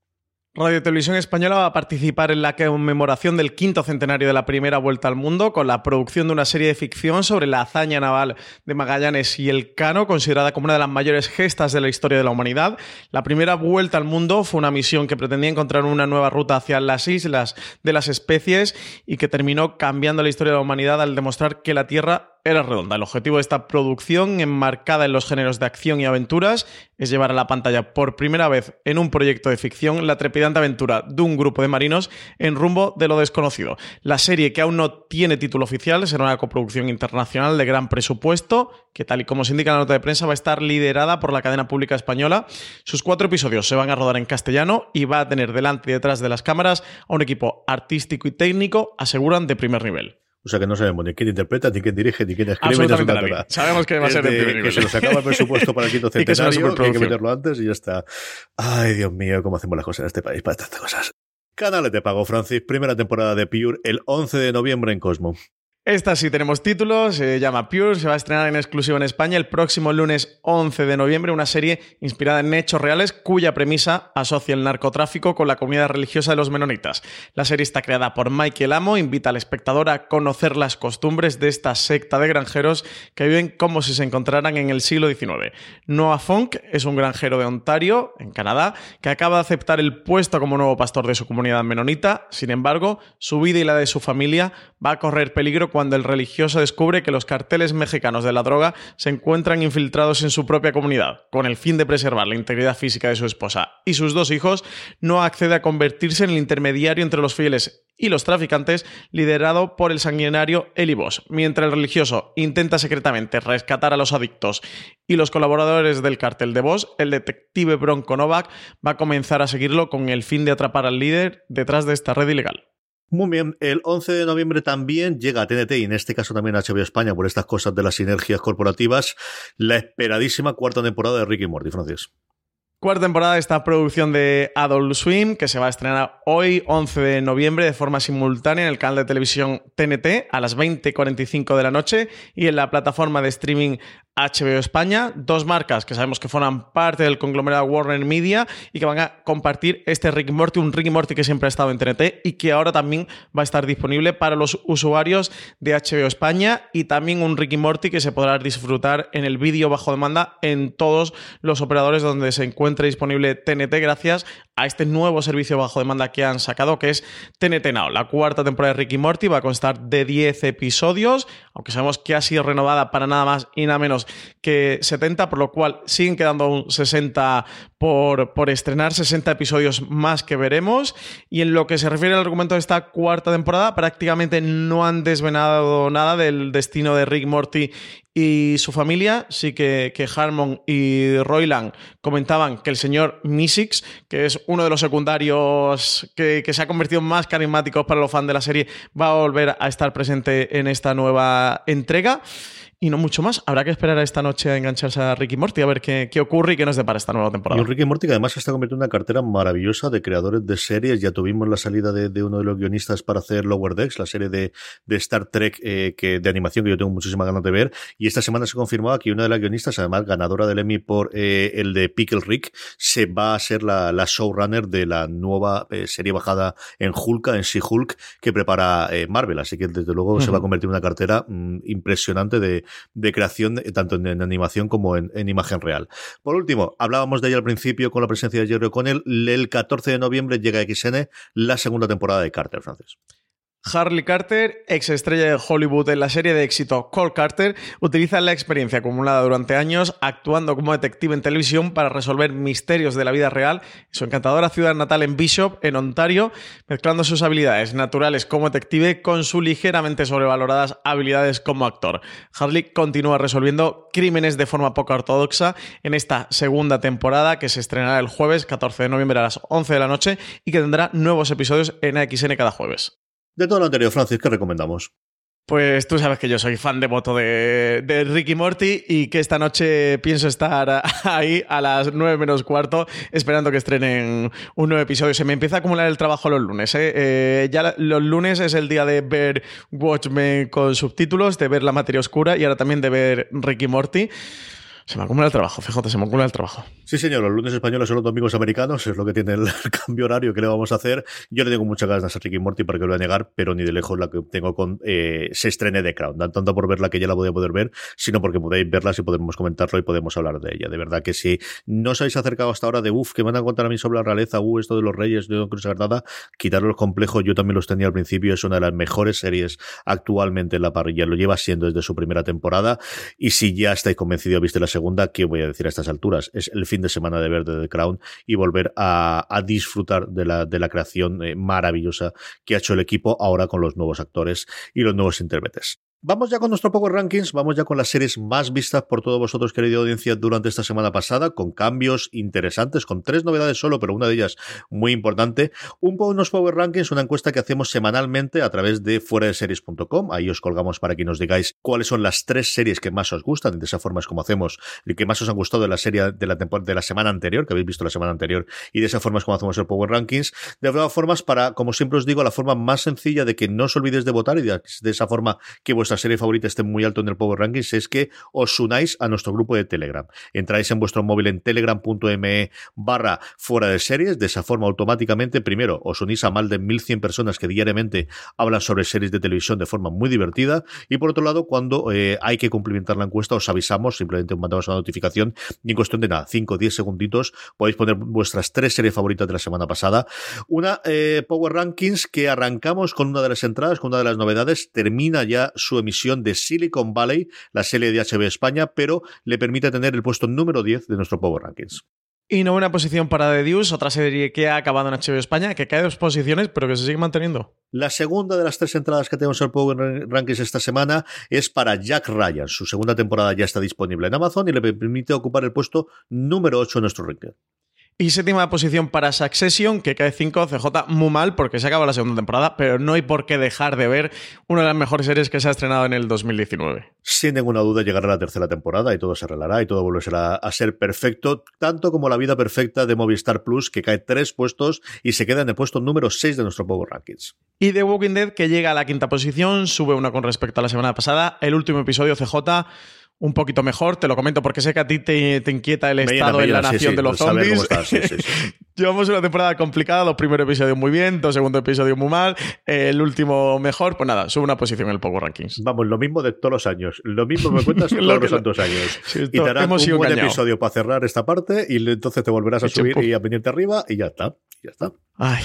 Radio Televisión Española va a participar en la conmemoración del quinto centenario de la primera vuelta al mundo con la producción de una serie de ficción sobre la hazaña naval de Magallanes y el Cano, considerada como una de las mayores gestas de la historia de la humanidad. La primera vuelta al mundo fue una misión que pretendía encontrar una nueva ruta hacia las islas de las especies y que terminó cambiando la historia de la humanidad al demostrar que la Tierra era redonda. El objetivo de esta producción, enmarcada en los géneros de acción y aventuras, es llevar a la pantalla por primera vez en un proyecto de ficción la trepidante aventura de un grupo de marinos en rumbo de lo desconocido. La serie, que aún no tiene título oficial, será una coproducción internacional de gran presupuesto, que tal y como se indica en la nota de prensa, va a estar liderada por la cadena pública española. Sus cuatro episodios se van a rodar en castellano y va a tener delante y detrás de las cámaras a un equipo artístico y técnico, aseguran, de primer nivel. O sea que no sabemos ni quién interpreta, ni quién dirige, ni quién escribe. Absolutamente nadie. Sabemos que va a ser de primer Que se nos acaba el presupuesto para el quinto centenario, que, que hay que meterlo antes y ya está. Ay, Dios mío, cómo hacemos las cosas en este país para tantas cosas. Canales de pago, Francis. Primera temporada de Pure el 11 de noviembre en Cosmo. Esta sí tenemos títulos, se llama Pure, se va a estrenar en exclusiva en España el próximo lunes 11 de noviembre, una serie inspirada en hechos reales cuya premisa asocia el narcotráfico con la comunidad religiosa de los menonitas. La serie está creada por Michael Amo, invita al espectador a conocer las costumbres de esta secta de granjeros que viven como si se encontraran en el siglo XIX. Noah Funk es un granjero de Ontario, en Canadá, que acaba de aceptar el puesto como nuevo pastor de su comunidad menonita, sin embargo, su vida y la de su familia va a correr peligro cuando el religioso descubre que los carteles mexicanos de la droga se encuentran infiltrados en su propia comunidad. Con el fin de preservar la integridad física de su esposa y sus dos hijos, no accede a convertirse en el intermediario entre los fieles y los traficantes, liderado por el sanguinario Eli Boss. Mientras el religioso intenta secretamente rescatar a los adictos y los colaboradores del cartel de Boss, el detective Bronco Novak va a comenzar a seguirlo con el fin de atrapar al líder detrás de esta red ilegal. Muy bien, el 11 de noviembre también llega a TNT y en este caso también a HBO España por estas cosas de las sinergias corporativas, la esperadísima cuarta temporada de Ricky Morty, Francis. Cuarta temporada de esta producción de Adult Swim que se va a estrenar hoy, 11 de noviembre, de forma simultánea en el canal de televisión TNT a las 20.45 de la noche y en la plataforma de streaming HBO España, dos marcas que sabemos que forman parte del conglomerado Warner Media y que van a compartir este Rick Morty, un Rick Morty que siempre ha estado en TNT y que ahora también va a estar disponible para los usuarios de HBO España y también un Ricky Morty que se podrá disfrutar en el vídeo bajo demanda en todos los operadores donde se encuentre disponible TNT gracias a este nuevo servicio bajo demanda que han sacado que es TNT Now. La cuarta temporada de Ricky Morty va a constar de 10 episodios, aunque sabemos que ha sido renovada para nada más y nada menos que 70, por lo cual siguen quedando un 60 por, por estrenar, 60 episodios más que veremos. Y en lo que se refiere al argumento de esta cuarta temporada, prácticamente no han desvenado nada del destino de Rick Morty y su familia. Sí que, que Harmon y Royland comentaban que el señor Misix, que es uno de los secundarios que, que, se ha convertido en más carismáticos para los fans de la serie, va a volver a estar presente en esta nueva entrega y no mucho más. Habrá que esperar a esta noche a engancharse a Ricky Morty a ver qué, qué ocurre y qué nos depara esta nueva temporada. Y un Ricky Morty que además se está convirtiendo en una cartera maravillosa de creadores de series. Ya tuvimos la salida de, de uno de los guionistas para hacer Lower Decks, la serie de, de Star Trek eh, que, de animación que yo tengo muchísimas ganas de ver. Y esta semana se confirmaba que una de las guionistas, además ganadora del Emmy por eh, el de Pickle Rick, se va a ser la, la showrunner de la nueva eh, serie bajada en Hulk, en She-Hulk, que prepara eh, Marvel. Así que desde luego uh -huh. se va a convertir en una cartera mmm, impresionante de, de creación, tanto en, animación como en, en, imagen real. Por último, hablábamos de ella al principio con la presencia de Jerry O'Connell. El 14 de noviembre llega a XN la segunda temporada de Carter, Francis. Harley Carter, ex estrella de Hollywood en la serie de éxito Cole Carter, utiliza la experiencia acumulada durante años actuando como detective en televisión para resolver misterios de la vida real en su encantadora ciudad natal en Bishop, en Ontario, mezclando sus habilidades naturales como detective con sus ligeramente sobrevaloradas habilidades como actor. Harley continúa resolviendo crímenes de forma poco ortodoxa en esta segunda temporada que se estrenará el jueves 14 de noviembre a las 11 de la noche y que tendrá nuevos episodios en AXN cada jueves. De todo lo anterior, Francis, ¿qué recomendamos? Pues tú sabes que yo soy fan devoto de, de Ricky Morty y que esta noche pienso estar ahí a las 9 menos cuarto esperando que estrenen un nuevo episodio. Se me empieza a acumular el trabajo los lunes. ¿eh? Eh, ya los lunes es el día de ver Watchmen con subtítulos, de ver La Materia Oscura y ahora también de ver Ricky Morty. Se me acumula el trabajo, fíjate, se me acumula el trabajo. Sí, señor, los lunes españoles son los domingos americanos, es lo que tiene el cambio horario que le vamos a hacer. Yo le tengo muchas ganas a Ricky Morty para que lo voy a negar, pero ni de lejos la que tengo con eh, se estrene de Crown. Tanto por verla que ya la voy a poder ver, sino porque podéis verla y podemos comentarlo y podemos hablar de ella. De verdad que si no os habéis acercado hasta ahora de uff, que van a contar a mí sobre la realeza, uh, esto de los reyes, de quiero saber nada, quitaros los complejos, yo también los tenía al principio, es una de las mejores series actualmente en la parrilla, lo lleva siendo desde su primera temporada, y si ya estáis convencidos, viste la segunda, ¿qué voy a decir a estas alturas? Es el fin de semana de ver de Crown y volver a, a disfrutar de la, de la creación eh, maravillosa que ha hecho el equipo ahora con los nuevos actores y los nuevos intérpretes. Vamos ya con nuestro Power Rankings, vamos ya con las series más vistas por todos vosotros, querida audiencia, durante esta semana pasada, con cambios interesantes, con tres novedades solo, pero una de ellas muy importante. Un unos Power Rankings, una encuesta que hacemos semanalmente a través de fuera de series.com. Ahí os colgamos para que nos digáis cuáles son las tres series que más os gustan, de esa forma es como hacemos, y que más os han gustado de la serie de la de la semana anterior, que habéis visto la semana anterior, y de esa forma es como hacemos el Power Rankings. De todas formas, para, como siempre os digo, la forma más sencilla de que no os olvidéis de votar y de, de esa forma que vuestra serie favorita esté muy alto en el Power Rankings es que os unáis a nuestro grupo de Telegram. Entráis en vuestro móvil en telegram.me barra fuera de series. De esa forma, automáticamente, primero, os unís a más de 1100 personas que diariamente hablan sobre series de televisión de forma muy divertida. Y por otro lado, cuando eh, hay que cumplimentar la encuesta, os avisamos, simplemente os mandamos una notificación y en cuestión de nada, 5 o 10 segunditos, podéis poner vuestras tres series favoritas de la semana pasada. Una eh, Power Rankings que arrancamos con una de las entradas, con una de las novedades, termina ya su emisión de Silicon Valley, la serie de HBO España, pero le permite tener el puesto número 10 de nuestro Power Rankings. Y novena posición para The Deuce, otra serie que ha acabado en HBO España, que cae dos posiciones, pero que se sigue manteniendo. La segunda de las tres entradas que tenemos en el Power Rankings esta semana es para Jack Ryan. Su segunda temporada ya está disponible en Amazon y le permite ocupar el puesto número 8 en nuestro ranking. Y séptima posición para Succession, que cae 5, CJ muy mal porque se acaba la segunda temporada, pero no hay por qué dejar de ver una de las mejores series que se ha estrenado en el 2019. Sin ninguna duda llegará la tercera temporada y todo se arreglará y todo volverá a ser perfecto, tanto como la vida perfecta de Movistar Plus, que cae tres puestos y se queda en el puesto número 6 de nuestro Power Rankings. Y The Walking Dead, que llega a la quinta posición, sube una con respecto a la semana pasada. El último episodio CJ un poquito mejor. Te lo comento porque sé que a ti te, te inquieta el estado en la nación de los zombies. Llevamos una temporada complicada, los primeros episodios muy bien, dos segundos episodios muy mal, el último mejor, pues nada, sube una posición en el Power Rankings. Vamos, lo mismo de todos los años. Lo mismo me cuentas todos los santos años. y te harán un buen episodio para cerrar esta parte y entonces te volverás a subir y a venirte arriba y ya está. Ya está. Ay,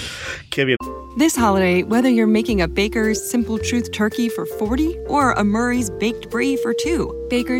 qué bien. This holiday, whether you're making a Baker's Simple Truth turkey for 40 or a Murray's Baked Brie for 2, Baker's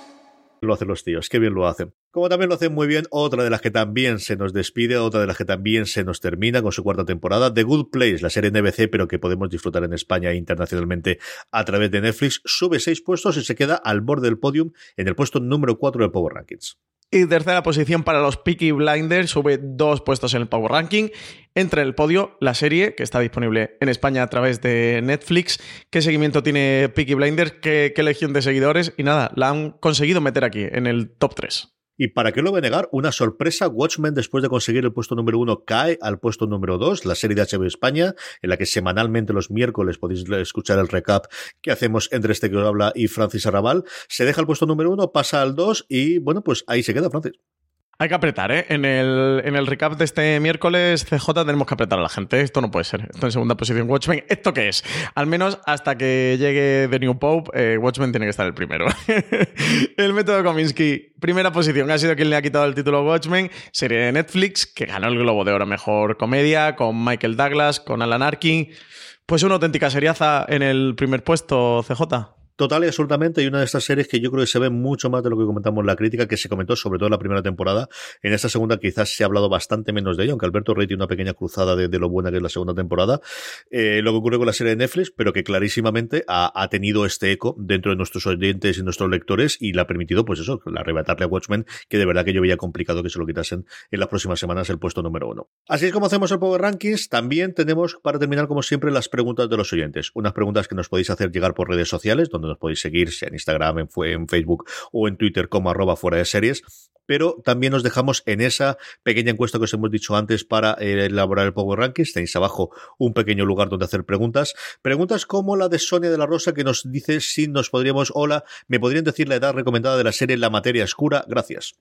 lo hacen los tíos, qué bien lo hacen. Como también lo hacen muy bien, otra de las que también se nos despide, otra de las que también se nos termina con su cuarta temporada, The Good Place, la serie NBC, pero que podemos disfrutar en España e internacionalmente a través de Netflix, sube seis puestos y se queda al borde del podium en el puesto número cuatro del Power Rankings. Y tercera posición para los Peaky Blinders, sube dos puestos en el Power Ranking. Entra en el podio la serie que está disponible en España a través de Netflix. ¿Qué seguimiento tiene Peaky Blinders? ¿Qué, qué legión de seguidores? Y nada, la han conseguido meter aquí, en el top 3. Y para qué lo voy a negar, una sorpresa, Watchmen después de conseguir el puesto número uno cae al puesto número dos, la serie de HBO España, en la que semanalmente los miércoles podéis escuchar el recap que hacemos entre este que os habla y Francis Arrabal, se deja el puesto número uno, pasa al dos y bueno, pues ahí se queda Francis. Hay que apretar, ¿eh? En el, en el recap de este miércoles, CJ, tenemos que apretar a la gente. Esto no puede ser. Esto en segunda posición. Watchmen, ¿esto qué es? Al menos hasta que llegue The New Pope, eh, Watchmen tiene que estar el primero. el método Kominsky, primera posición. Ha sido quien le ha quitado el título Watchmen. Serie de Netflix, que ganó el Globo de Oro Mejor Comedia, con Michael Douglas, con Alan Arkin. Pues una auténtica seriaza en el primer puesto, CJ. Total y absolutamente, y una de estas series que yo creo que se ve mucho más de lo que comentamos en la crítica, que se comentó sobre todo en la primera temporada. En esta segunda quizás se ha hablado bastante menos de ello, aunque Alberto Rey tiene una pequeña cruzada de, lo buena que es la segunda temporada. Eh, lo que ocurre con la serie de Netflix, pero que clarísimamente ha, tenido este eco dentro de nuestros oyentes y nuestros lectores y le ha permitido, pues eso, arrebatarle a Watchmen, que de verdad que yo veía complicado que se lo quitasen en las próximas semanas el puesto número uno. Así es como hacemos el Power Rankings. También tenemos, para terminar, como siempre, las preguntas de los oyentes. Unas preguntas que nos podéis hacer llegar por redes sociales, donde nos podéis seguir, sea en Instagram, en, en Facebook o en Twitter como arroba fuera de series pero también nos dejamos en esa pequeña encuesta que os hemos dicho antes para eh, elaborar el Power Rankings. Tenéis abajo un pequeño lugar donde hacer preguntas. Preguntas como la de Sonia de la Rosa que nos dice si nos podríamos, hola, me podrían decir la edad recomendada de la serie La Materia Oscura. Gracias.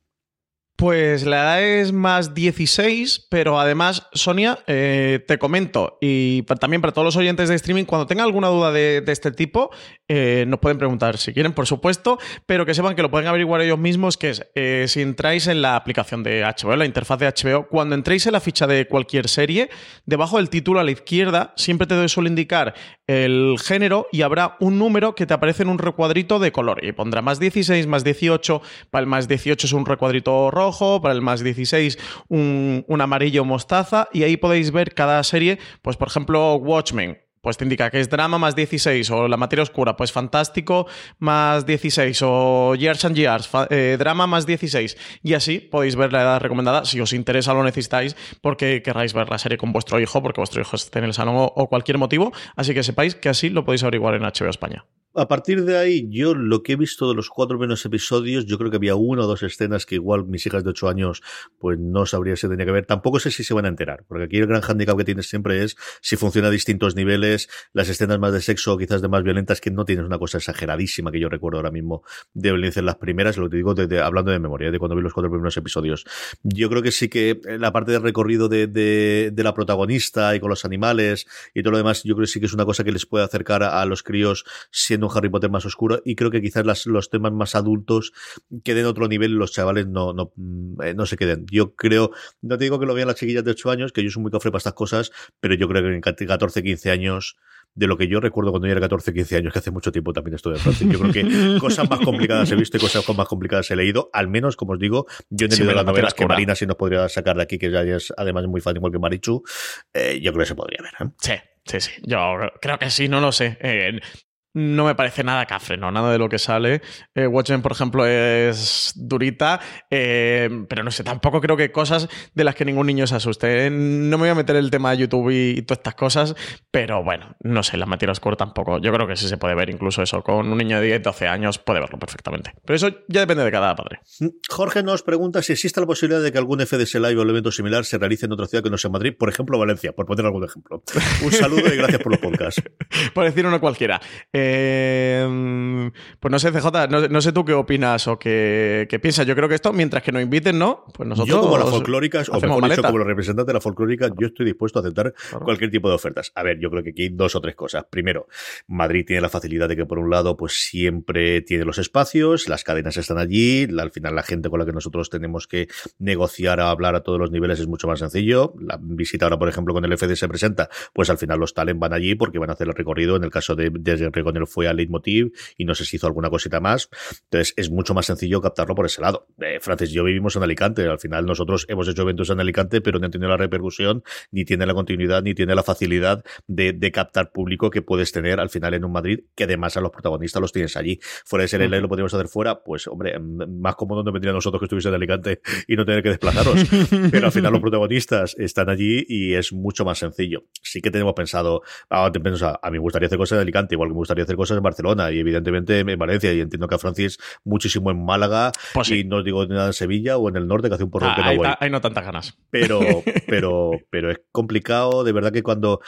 Pues la edad es más 16, pero además, Sonia, eh, te comento, y también para todos los oyentes de streaming, cuando tengan alguna duda de, este tipo, eh, nos pueden preguntar si quieren, por supuesto, pero que sepan que lo pueden averiguar ellos mismos, que es, eh, si entráis en la aplicación de HBO, la interfaz de HBO, cuando entréis en la ficha de cualquier serie, debajo del título a la izquierda, siempre te suele indicar el género y habrá un número que te aparece en un recuadrito de color, y pondrá más 16, más 18, para el más 18 es un recuadrito rojo, para el más 16 un, un amarillo mostaza y ahí podéis ver cada serie, pues por ejemplo Watchmen, pues te indica que es drama más 16 o la materia oscura, pues fantástico más 16 o Years and Years, eh, drama más 16 y así podéis ver la edad recomendada si os interesa lo necesitáis porque querráis ver la serie con vuestro hijo porque vuestro hijo esté en el salón o cualquier motivo, así que sepáis que así lo podéis averiguar en HBO España. A partir de ahí, yo lo que he visto de los cuatro menos episodios, yo creo que había una o dos escenas que igual mis hijas de ocho años pues no sabría si tenía que ver. Tampoco sé si se van a enterar, porque aquí el gran handicap que tienes siempre es si funciona a distintos niveles, las escenas más de sexo, quizás de más violentas, que no tienes una cosa exageradísima que yo recuerdo ahora mismo de violencia en las primeras, lo que te digo hablando de memoria, de cuando vi los cuatro primeros episodios. Yo creo que sí que la parte del recorrido de, de, de la protagonista y con los animales y todo lo demás, yo creo que sí que es una cosa que les puede acercar a, a los críos siendo un Harry Potter más oscuro y creo que quizás las, los temas más adultos queden otro nivel los chavales no, no, mm, eh, no se queden. Yo creo, no te digo que lo vean las chiquillas de 8 años, que yo soy muy cofre para estas cosas, pero yo creo que en 14, 15 años de lo que yo recuerdo cuando yo era 14, 15 años, que hace mucho tiempo también estuve en Francia. Yo creo que cosas más complicadas he visto y cosas más complicadas he leído. Al menos, como os digo, yo he entendido las novelas que Marina sí nos podría sacar de aquí, que ya es además muy fan igual que Marichu. Eh, yo creo que se podría ver. ¿eh? Sí, sí, sí. Yo creo que sí, no lo sé. Eh, no me parece nada cafre, ¿no? Nada de lo que sale. Eh, Watchmen, por ejemplo, es durita, eh, pero no sé, tampoco creo que cosas de las que ningún niño se asuste. No me voy a meter el tema de YouTube y, todas estas cosas, pero bueno, no sé, la materia oscura tampoco. Yo creo que sí se puede ver incluso eso. Con un niño de 10, 12 años puede verlo perfectamente. Pero eso ya depende de cada padre. Jorge nos pregunta si existe la posibilidad de que algún FDS Live o evento similar se realice en otra ciudad que no sea Madrid, por ejemplo, Valencia, por poner algún ejemplo. Un saludo y gracias por los podcasts. por decir uno cualquiera. Eh, pues no sé, CJ, no, sé tú qué opinas o qué, piensas. Yo creo que esto, mientras que nos inviten, ¿no? Pues nosotros. Yo, como la folclórica, o mejor dicho, como los representantes de la folclórica, yo estoy dispuesto a aceptar cualquier tipo de ofertas. A ver, yo creo que aquí hay dos o tres cosas. Primero, Madrid tiene la facilidad de que, por un lado, pues siempre tiene los espacios, las cadenas están allí, al final la gente con la que nosotros tenemos que negociar a hablar a todos los niveles es mucho más sencillo. La visita ahora, por ejemplo, con el FD se presenta, pues al final los talent van allí porque van a hacer el recorrido. En el caso de, de con el fue a Leitmotiv y no sé si hizo alguna cosita más. Entonces es mucho más sencillo captarlo por ese lado. Eh, Francis y yo vivimos en Alicante. Al final nosotros hemos hecho eventos en Alicante, pero no han tenido la repercusión, ni tiene la continuidad, ni tiene la facilidad de, de, captar público que puedes tener al final en un Madrid, que además a los protagonistas los tienes allí. Fuera de ser el lo podríamos hacer fuera, pues hombre, más cómodo no vendría a nosotros que estuviese en Alicante y no tener que desplazaros. pero al final los protagonistas están allí y es mucho más sencillo. Sí que tenemos pensado, a, a mí me gustaría hacer cosas en Alicante, igual que me gustaría hacer cosas en Barcelona y evidentemente en Valencia y entiendo que a Francis muchísimo en Málaga pues y no digo nada en Sevilla o en el norte que hace un porrón ah, que no voy. Hay no tantas ganas. Pero, pero, pero es complicado, de verdad que cuando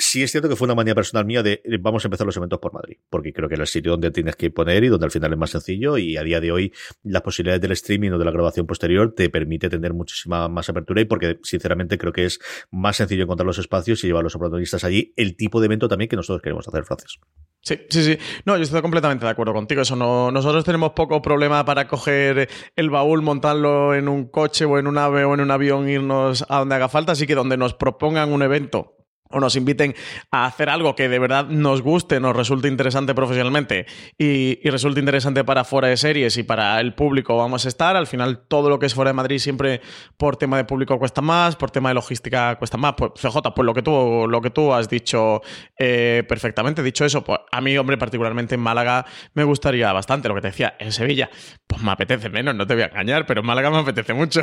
sí es cierto que fue una manía personal mía de vamos a empezar los eventos por Madrid, porque creo que es el sitio donde tienes que poner y donde al final es más sencillo y a día de hoy las posibilidades del streaming o de la grabación posterior te permite tener muchísima más apertura y porque sinceramente creo que es más sencillo encontrar los espacios y llevar a los protagonistas allí, el tipo de evento también que nosotros queremos hacer, Francis. Sí, sí, sí. No, yo estoy completamente de acuerdo contigo. Eso no, nosotros tenemos poco problema para coger el baúl, montarlo en un coche o en un ave o en un avión, irnos a donde haga falta. Así que donde nos propongan un evento o nos inviten a hacer algo que de verdad nos guste, nos resulte interesante profesionalmente y, resulte interesante para fuera de series y para el público vamos a estar. Al final, todo lo que es fuera de Madrid siempre por tema de público cuesta más, por tema de logística cuesta más. Pues CJ, pues lo que tú, lo que tú has dicho eh, perfectamente. Dicho eso, pues a mí, hombre, particularmente en Málaga me gustaría bastante. Lo que te decía, en Sevilla, pues me apetece menos, no te voy a engañar, pero en Málaga me apetece mucho.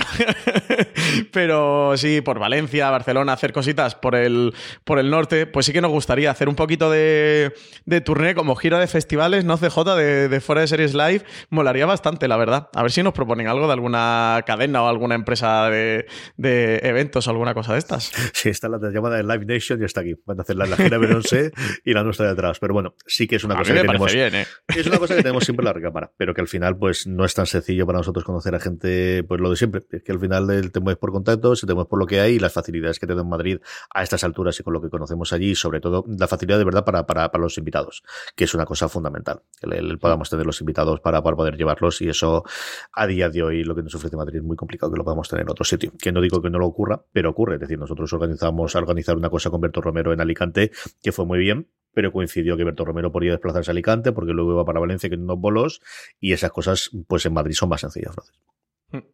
pero sí, por Valencia, Barcelona, hacer cositas por el por el norte, pues sí que nos gustaría hacer un poquito de, de turné como gira de festivales, ¿no? CJ de, de fuera de series live, molaría bastante, la verdad. A ver si nos proponen algo de alguna cadena o alguna empresa de, de eventos o alguna cosa de estas. Sí, está la llamada de Live Nation y está aquí. Van a hacer la, la gira Beyoncé y la nuestra detrás. Pero bueno, sí que es una A cosa que tenemos. bien, ¿eh? Es una cosa que tenemos siempre en la recámara, pero que al final, pues, no es tan sencillo para nosotros conocer a gente, pues lo de siempre. Es que al final te mueves por contactos, te mueves por lo que hay y las facilidades que te da en Madrid a estas alturas y con lo que conocemos allí, y sobre todo la facilidad de verdad para, para, para los invitados, que es una cosa fundamental. Que podamos tener los invitados para, para poder llevarlos y eso a día de hoy lo que nos ofrece Madrid es muy complicado que lo podamos tener en otro sitio. Que no digo que no lo ocurra, pero ocurre. Es decir, nosotros organizamos a organizar una cosa con Berto Romero en Alicante que fue muy bien, pero coincidió que Berto Romero podía desplazarse a Alicante porque luego iba para Valencia con unos bolos y esas cosas pues en Madrid son más sencillas, Francis.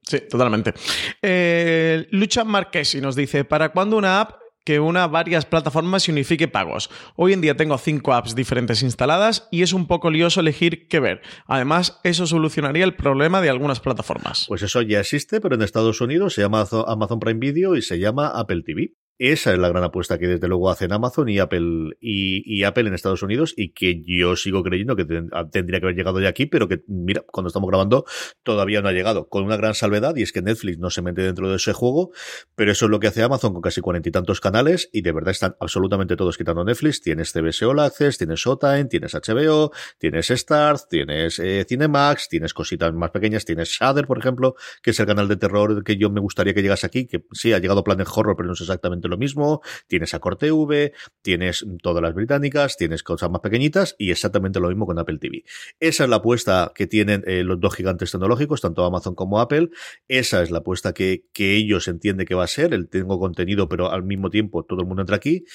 Sí, totalmente. Eh, Lucha Marquesi nos dice, ¿para cuándo una app que una varias plataformas y unifique pagos? Hoy en día tengo cinco apps diferentes instaladas y es un poco lioso elegir qué ver. Además, eso solucionaría el problema de algunas plataformas. Pues eso ya existe, pero en Estados Unidos se llama Azo- Amazon Prime Video y se llama Apple TV. Esa es la gran apuesta que desde luego hacen Amazon y Apple y, Apple en Estados Unidos y que yo sigo creyendo que ten- tendría que haber llegado ya aquí, pero que mira, cuando estamos grabando todavía no ha llegado, con una gran salvedad y es que Netflix no se mete dentro de ese juego, pero eso es lo que hace Amazon con casi cuarenta y tantos canales y de verdad están absolutamente todos quitando Netflix. Tienes CBS All Access, tienes Showtime, tienes HBO, tienes Stars, tienes eh, Cinemax, tienes cositas más pequeñas, tienes Shudder, por ejemplo, que es el canal de terror que yo me gustaría que llegase aquí, que sí, ha llegado Planet Horror, pero no es exactamente lo mismo. Tienes a Corte V, tienes todas las británicas, tienes cosas más pequeñitas y exactamente lo mismo con Apple TV. Esa es la apuesta que tienen eh, los dos gigantes tecnológicos, tanto Amazon como Apple. Esa es la apuesta que, que ellos entienden que va a ser. El tengo contenido, pero al mismo tiempo todo el mundo entra aquí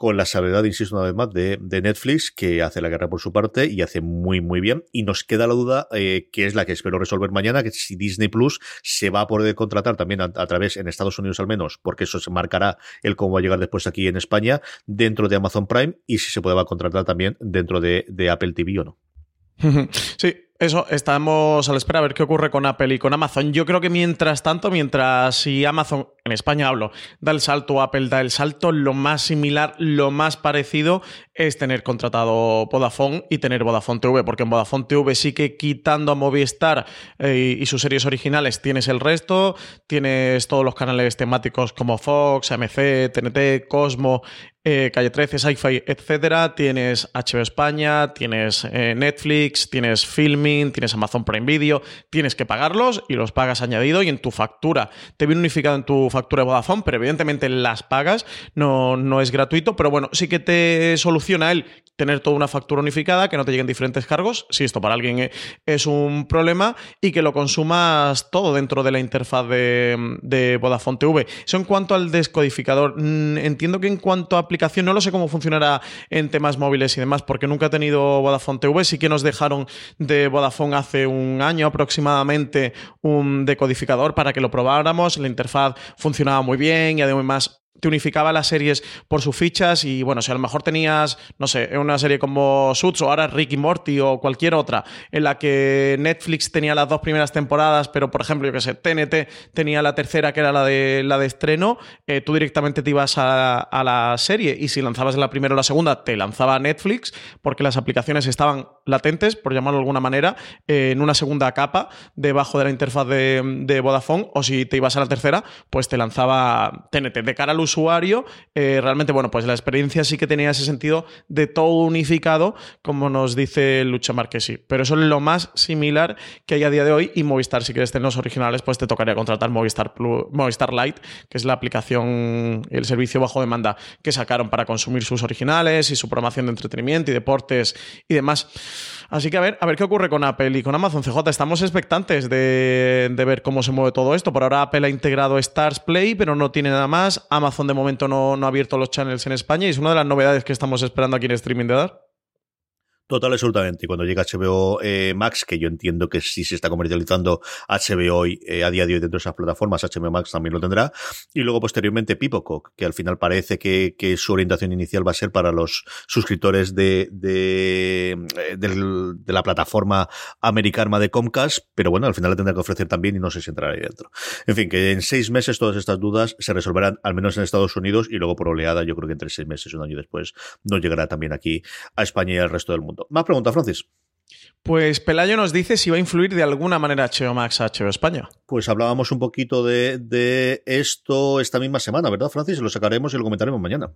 con la sabiduría, insisto una vez más, de, de, Netflix, que hace la guerra por su parte y hace muy, muy bien. Y nos queda la duda, eh, que es la que espero resolver mañana, que si Disney Plus se va a poder contratar también a, a, través, en Estados Unidos al menos, porque eso se marcará el cómo va a llegar después aquí en España, dentro de Amazon Prime, y si se puede va a contratar también dentro de, de Apple TV o no. Sí, eso, estamos a la espera a ver qué ocurre con Apple y con Amazon. Yo creo que mientras tanto, mientras si Amazon, en España hablo, da el salto, Apple da el salto, lo más similar, lo más parecido es tener contratado Vodafone y tener Vodafone TV, porque en Vodafone TV sí que quitando a Movistar eh, y sus series originales tienes el resto, tienes todos los canales temáticos como Fox, AMC, TNT, Cosmo, eh, Calle 13, Sci-Fi, etcétera. Tienes HBO España, tienes eh, Netflix, tienes Tienes Amazon Prime Video. Tienes que pagarlos y los pagas añadido y en tu factura. Te viene unificado en tu factura de Vodafone, pero evidentemente las pagas, no, no es gratuito, pero bueno, sí que te soluciona el tener toda una factura unificada, que no te lleguen diferentes cargos, si esto para alguien es un problema, y que lo consumas todo dentro de la interfaz de, de Vodafone TV. Eso en cuanto al descodificador. Mm, Entiendo que en cuanto a aplicación, no lo sé cómo funcionará en temas móviles y demás, porque nunca he tenido Vodafone TV. Sí que nos dejaron de Vodafone hace un año aproximadamente un decodificador para que lo probáramos. La interfaz funcionaba muy bien y además te unificaba las series por sus fichas y bueno, si a lo mejor tenías, no sé, una serie como Suits o ahora Ricky Morty o cualquier otra en la que Netflix tenía las dos primeras temporadas, pero por ejemplo, yo que sé, TNT tenía la tercera que era la de, la de estreno, eh, tú directamente te ibas a, a, la serie y si lanzabas la primera o la segunda te lanzaba Netflix porque las aplicaciones estaban latentes, por llamarlo de alguna manera, eh, en una segunda capa debajo de la interfaz de, de Vodafone o si te ibas a la tercera, pues te lanzaba TNT. De cara al usuario, eh, realmente, bueno, pues la experiencia sí que tenía ese sentido de todo unificado, como nos dice Lucha Marquesi. Pero eso es lo más similar que hay a día de hoy. Y Movistar, si quieres tener los originales, pues te tocaría contratar Movistar, Plus, Movistar Lite, que es la aplicación el servicio bajo demanda que sacaron para consumir sus originales y su programación de entretenimiento y deportes y demás. Así que a ver, a ver qué ocurre con Apple y con Amazon CJ. Estamos expectantes de, ver cómo se mueve todo esto. Por ahora Apple ha integrado Stars Play, pero no tiene nada más. Amazon de momento no, no ha abierto los channels en España y es una de las novedades que estamos esperando aquí en streaming de dar. Total, absolutamente. Y cuando llega HBO eh, Max, que yo entiendo que sí se está comercializando HBO eh, a día de hoy dentro de esas plataformas, HBO Max también lo tendrá. Y luego posteriormente Pipocock, que al final parece que, que su orientación inicial va a ser para los suscriptores de, de, eh, del- de la plataforma americana de Comcast, pero bueno, al final la tendrá que ofrecer también y no sé si entrará ahí dentro. En fin, que en seis meses todas estas dudas se resolverán, al menos en Estados Unidos, y luego por oleada, yo creo que entre seis meses, un año después, nos llegará también aquí a España y al resto del mundo. Más preguntas, Francis. Pues Pelayo nos dice si va a influir de alguna manera HBO Max a HBO España. Pues hablábamos un poquito de, de esto esta misma semana, ¿verdad, Francis? Lo sacaremos y lo comentaremos mañana.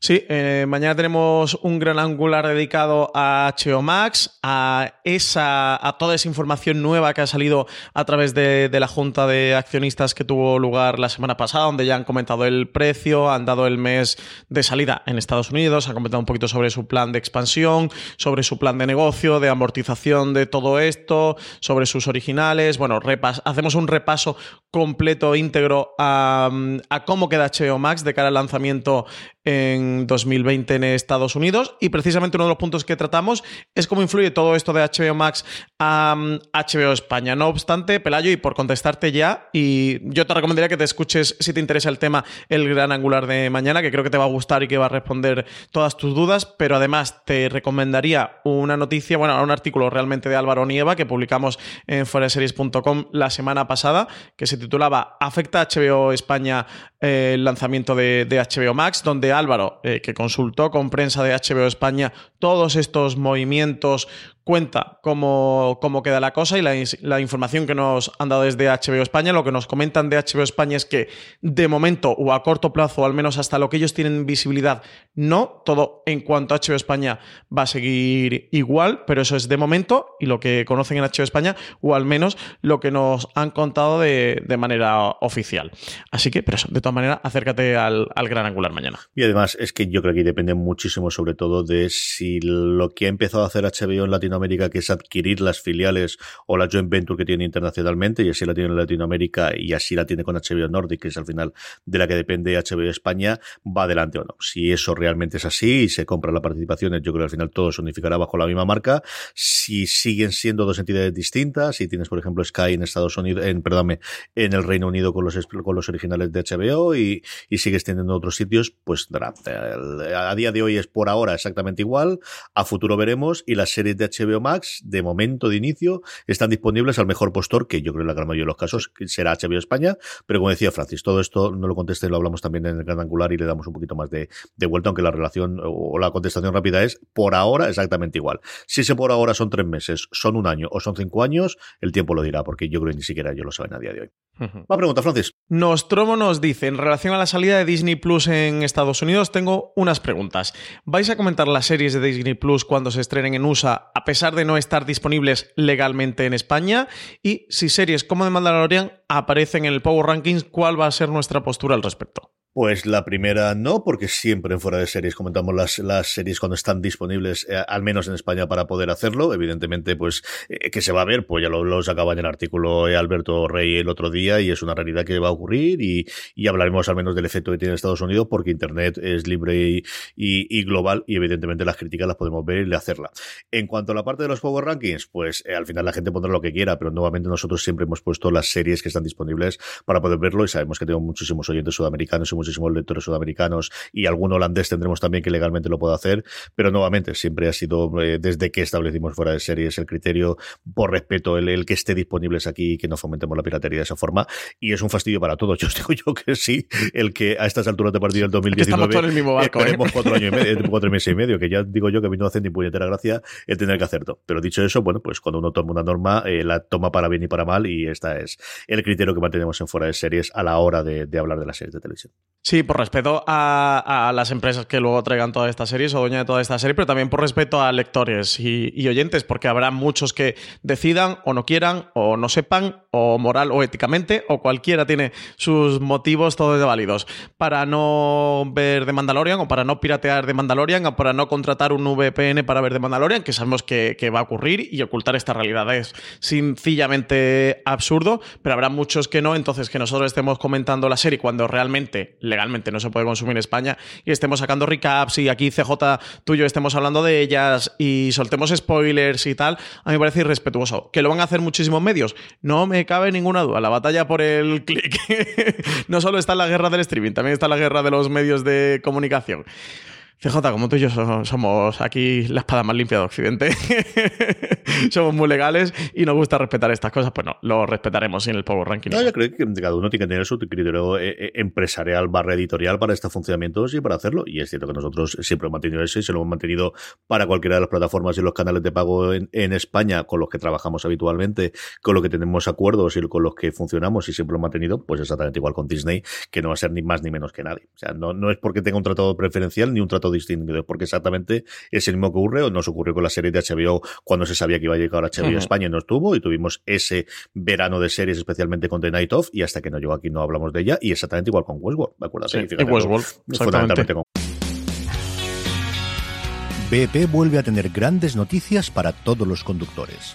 Sí, eh, mañana tenemos un gran angular dedicado a HBO Max, a, esa, a toda esa información nueva que ha salido a través de, la Junta de Accionistas que tuvo lugar la semana pasada, donde ya han comentado el precio, han dado el mes de salida en Estados Unidos, han comentado un poquito sobre su plan de expansión, sobre su plan de negocio, de amortización de todo esto, sobre sus originales. Bueno, repas hacemos un repaso completo, íntegro a, a cómo queda HBO Max de cara al lanzamiento en 2020 en Estados Unidos y precisamente uno de los puntos que tratamos es cómo influye todo esto de HBO Max a um, HBO España. No obstante, Pelayo, y por contestarte ya, y yo te recomendaría que te escuches, si te interesa el tema, el gran angular de mañana, que creo que te va a gustar y que va a responder todas tus dudas, pero además te recomendaría una noticia, bueno, un artículo realmente de Álvaro Nieva que publicamos en foreseries.com la semana pasada, que se titulaba ¿Afecta a HBO España eh, el lanzamiento de, de HBO Max? donde Álvaro, eh, que consultó con prensa de HBO España todos estos movimientos, cuenta cómo, cómo queda la cosa y la, información que nos han dado desde HBO España. Lo que nos comentan de HBO España es que de momento o a corto plazo, al menos hasta lo que ellos tienen visibilidad, no. Todo en cuanto a HBO España va a seguir igual, pero eso es de momento y lo que conocen en HBO España, o al menos lo que nos han contado de, de manera oficial. Así que, pero eso, de todas maneras, acércate al, al gran angular mañana. Y además es que yo creo que depende muchísimo sobre todo de si lo que ha empezado a hacer HBO en Latinoamérica, que es adquirir las filiales o la joint venture que tiene internacionalmente, y así la tiene en Latinoamérica y así la tiene con HBO Nordic, que es al final de la que depende HBO España, va adelante o no. Si eso realmente es así y se compra la participación, yo creo que al final todo se unificará bajo la misma marca. Si siguen siendo dos entidades distintas, si tienes, por ejemplo, Sky en Estados Unidos, en, perdóname, en el Reino Unido con los, con los originales de HBO y, y sigues teniendo otros sitios, pues a día de hoy es por ahora exactamente igual, a futuro veremos y las series de HBO Max, de momento de inicio, están disponibles al mejor postor, que yo creo que en la gran mayoría de los casos será HBO España, pero como decía Francis, todo esto no lo conteste, lo hablamos también en el gran angular y le damos un poquito más de, de vuelta, aunque la relación o la contestación rápida es por ahora exactamente igual. Si ese por ahora son tres meses, son un año o son cinco años, el tiempo lo dirá, porque yo creo que ni siquiera ellos lo saben a día de hoy. Uh -huh. Va pregunta, Francis. Nostromo nos dice, en relación a la salida de Disney Plus en Estados Unidos, tengo unas preguntas. ¿Vais a comentar las series de Disney Plus cuando se estrenen en USA, a pesar de no estar disponibles legalmente en España? Y si series como The Mandalorian aparecen en el Power Rankings, ¿cuál va a ser nuestra postura al respecto? Pues la primera no, porque siempre en fuera de series comentamos las, las series cuando están disponibles, eh, al menos en España, para poder hacerlo. Evidentemente, pues, eh, que se va a ver, pues ya lo, lo sacaba en el artículo eh, Alberto Rey el otro día y es una realidad que va a ocurrir y, y hablaremos al menos del efecto que tiene en Estados Unidos porque Internet es libre y, y, global y evidentemente las críticas las podemos ver y hacerla. En cuanto a la parte de los Power Rankings, pues al final la gente pondrá lo que quiera, pero nuevamente nosotros siempre hemos puesto las series que están disponibles para poder verlo y sabemos que tenemos muchísimos oyentes sudamericanos y muchísimos lectores sudamericanos y algún holandés tendremos también que legalmente lo pueda hacer, pero nuevamente siempre ha sido eh, desde que establecimos fuera de series el criterio por respeto el, el, que esté disponibles aquí y que no fomentemos la piratería de esa forma y es un fastidio para todos. Yo os digo yo que sí, el que a estas alturas de partido del 2019 Estamos el mismo barco, esperemos ¿eh? cuatro años y medio, cuatro meses y medio, que ya digo yo que a mí no hace ni puñetera gracia el tener que hacerlo. Pero dicho eso, bueno, pues cuando uno toma una norma, eh, la toma para bien y para mal y esta es el criterio que mantenemos en fuera de series a la hora de, de hablar de las series de televisión. Sí, por respeto a, las empresas que luego traigan todas estas series o dueña de toda esta serie, pero también por respeto a lectores y, y, oyentes, porque habrá muchos que decidan o no quieran o no sepan o moral o éticamente, o cualquiera tiene sus motivos todos de válidos para no ver de Mandalorian o para no piratear de Mandalorian o para no contratar un VPN para ver de Mandalorian, que sabemos que, que va a ocurrir y ocultar esta realidad es sencillamente absurdo, pero habrá muchos que no, entonces que nosotros estemos comentando la serie cuando realmente, legalmente no se puede consumir en España y estemos sacando recaps y aquí CJ tuyo estemos hablando de ellas y soltemos spoilers y tal, a mí me parece irrespetuoso. ¿Que lo van a hacer muchísimos medios? No me cabe ninguna duda. La batalla por el clic no solo está en la guerra del streaming, también está la guerra de los medios de comunicación. CJ, como tú y yo somos aquí la espada más limpia de Occidente, somos muy legales y nos gusta respetar estas cosas, pues no, lo respetaremos en el Power Ranking. No, yo creo que cada uno tiene que tener su criterio eh, eh, empresarial barra editorial para estos funcionamientos y para hacerlo. Y es cierto que nosotros siempre hemos mantenido eso y se lo hemos mantenido para cualquiera de las plataformas y los canales de pago en, en España con los que trabajamos habitualmente, con los que tenemos acuerdos y con los que funcionamos y siempre lo hemos mantenido, pues exactamente igual con Disney, que no va a ser ni más ni menos que nadie. O sea, no, no es porque tenga un tratado preferencial ni un trato distinto, porque exactamente es el mismo que ocurre o nos ocurrió con la serie de HBO cuando se sabía que iba a llegar a HBO Ujú. España y no estuvo y tuvimos ese verano de series especialmente con The Night Of y hasta que no llegó aquí no hablamos de ella y exactamente igual con Westworld, ¿me acuerdas? Sí, Fíjate, y fundamentalmente con BP vuelve a tener grandes noticias para todos los conductores.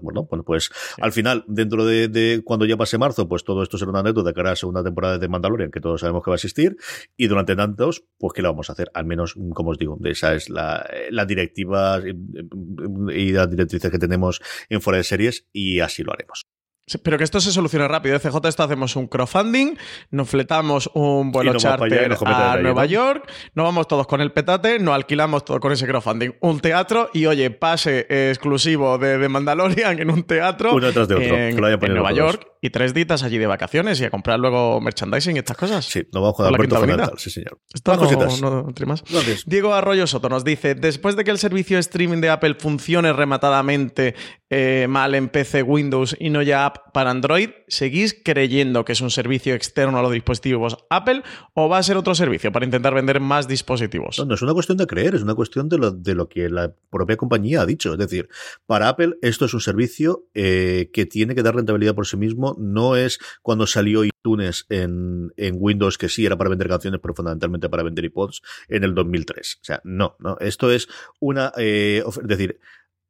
Bueno, pues al final, dentro de, de cuando ya pase marzo, pues todo esto será una anécdota de cara a la segunda temporada de Mandalorian, que todos sabemos que va a existir, y durante tantos, pues ¿qué le vamos a hacer? Al menos, como os digo, de esa es la, la directiva y, y las directrices que tenemos en fuera de series, y así lo haremos. Pero que esto se solucione rápido. ¿eh? CJ, esto hacemos un crowdfunding, nos fletamos un vuelo charter a Nueva. York, nos vamos todos con el petate, nos alquilamos todo con ese crowdfunding. Un teatro y, oye, pase exclusivo de, de Mandalorian en un teatro Uno detrás de otro, en, que lo en Nueva. York y tres ditas allí de vacaciones y a comprar luego merchandising y estas cosas. Sí, nos vamos con la Quinta. Fundamental, sí señor. Esto no, no- más. Diego Arroyo Soto nos dice, después de que el servicio de streaming de Apple funcione rematadamente eh, mal en PC, Windows y no ya app para Android, ¿seguís creyendo que es un servicio externo a los dispositivos Apple o va a ser otro servicio para intentar vender más dispositivos? No, no es una cuestión de creer, es una cuestión de lo, de lo que la propia compañía ha dicho. Es decir, para Apple esto es un servicio eh, que tiene que dar rentabilidad por sí mismo. No es cuando salió iTunes en, en Windows, que sí era para vender canciones, pero fundamentalmente para vender iPods en el 2003. O sea, no, no. Esto es una... eh, es decir,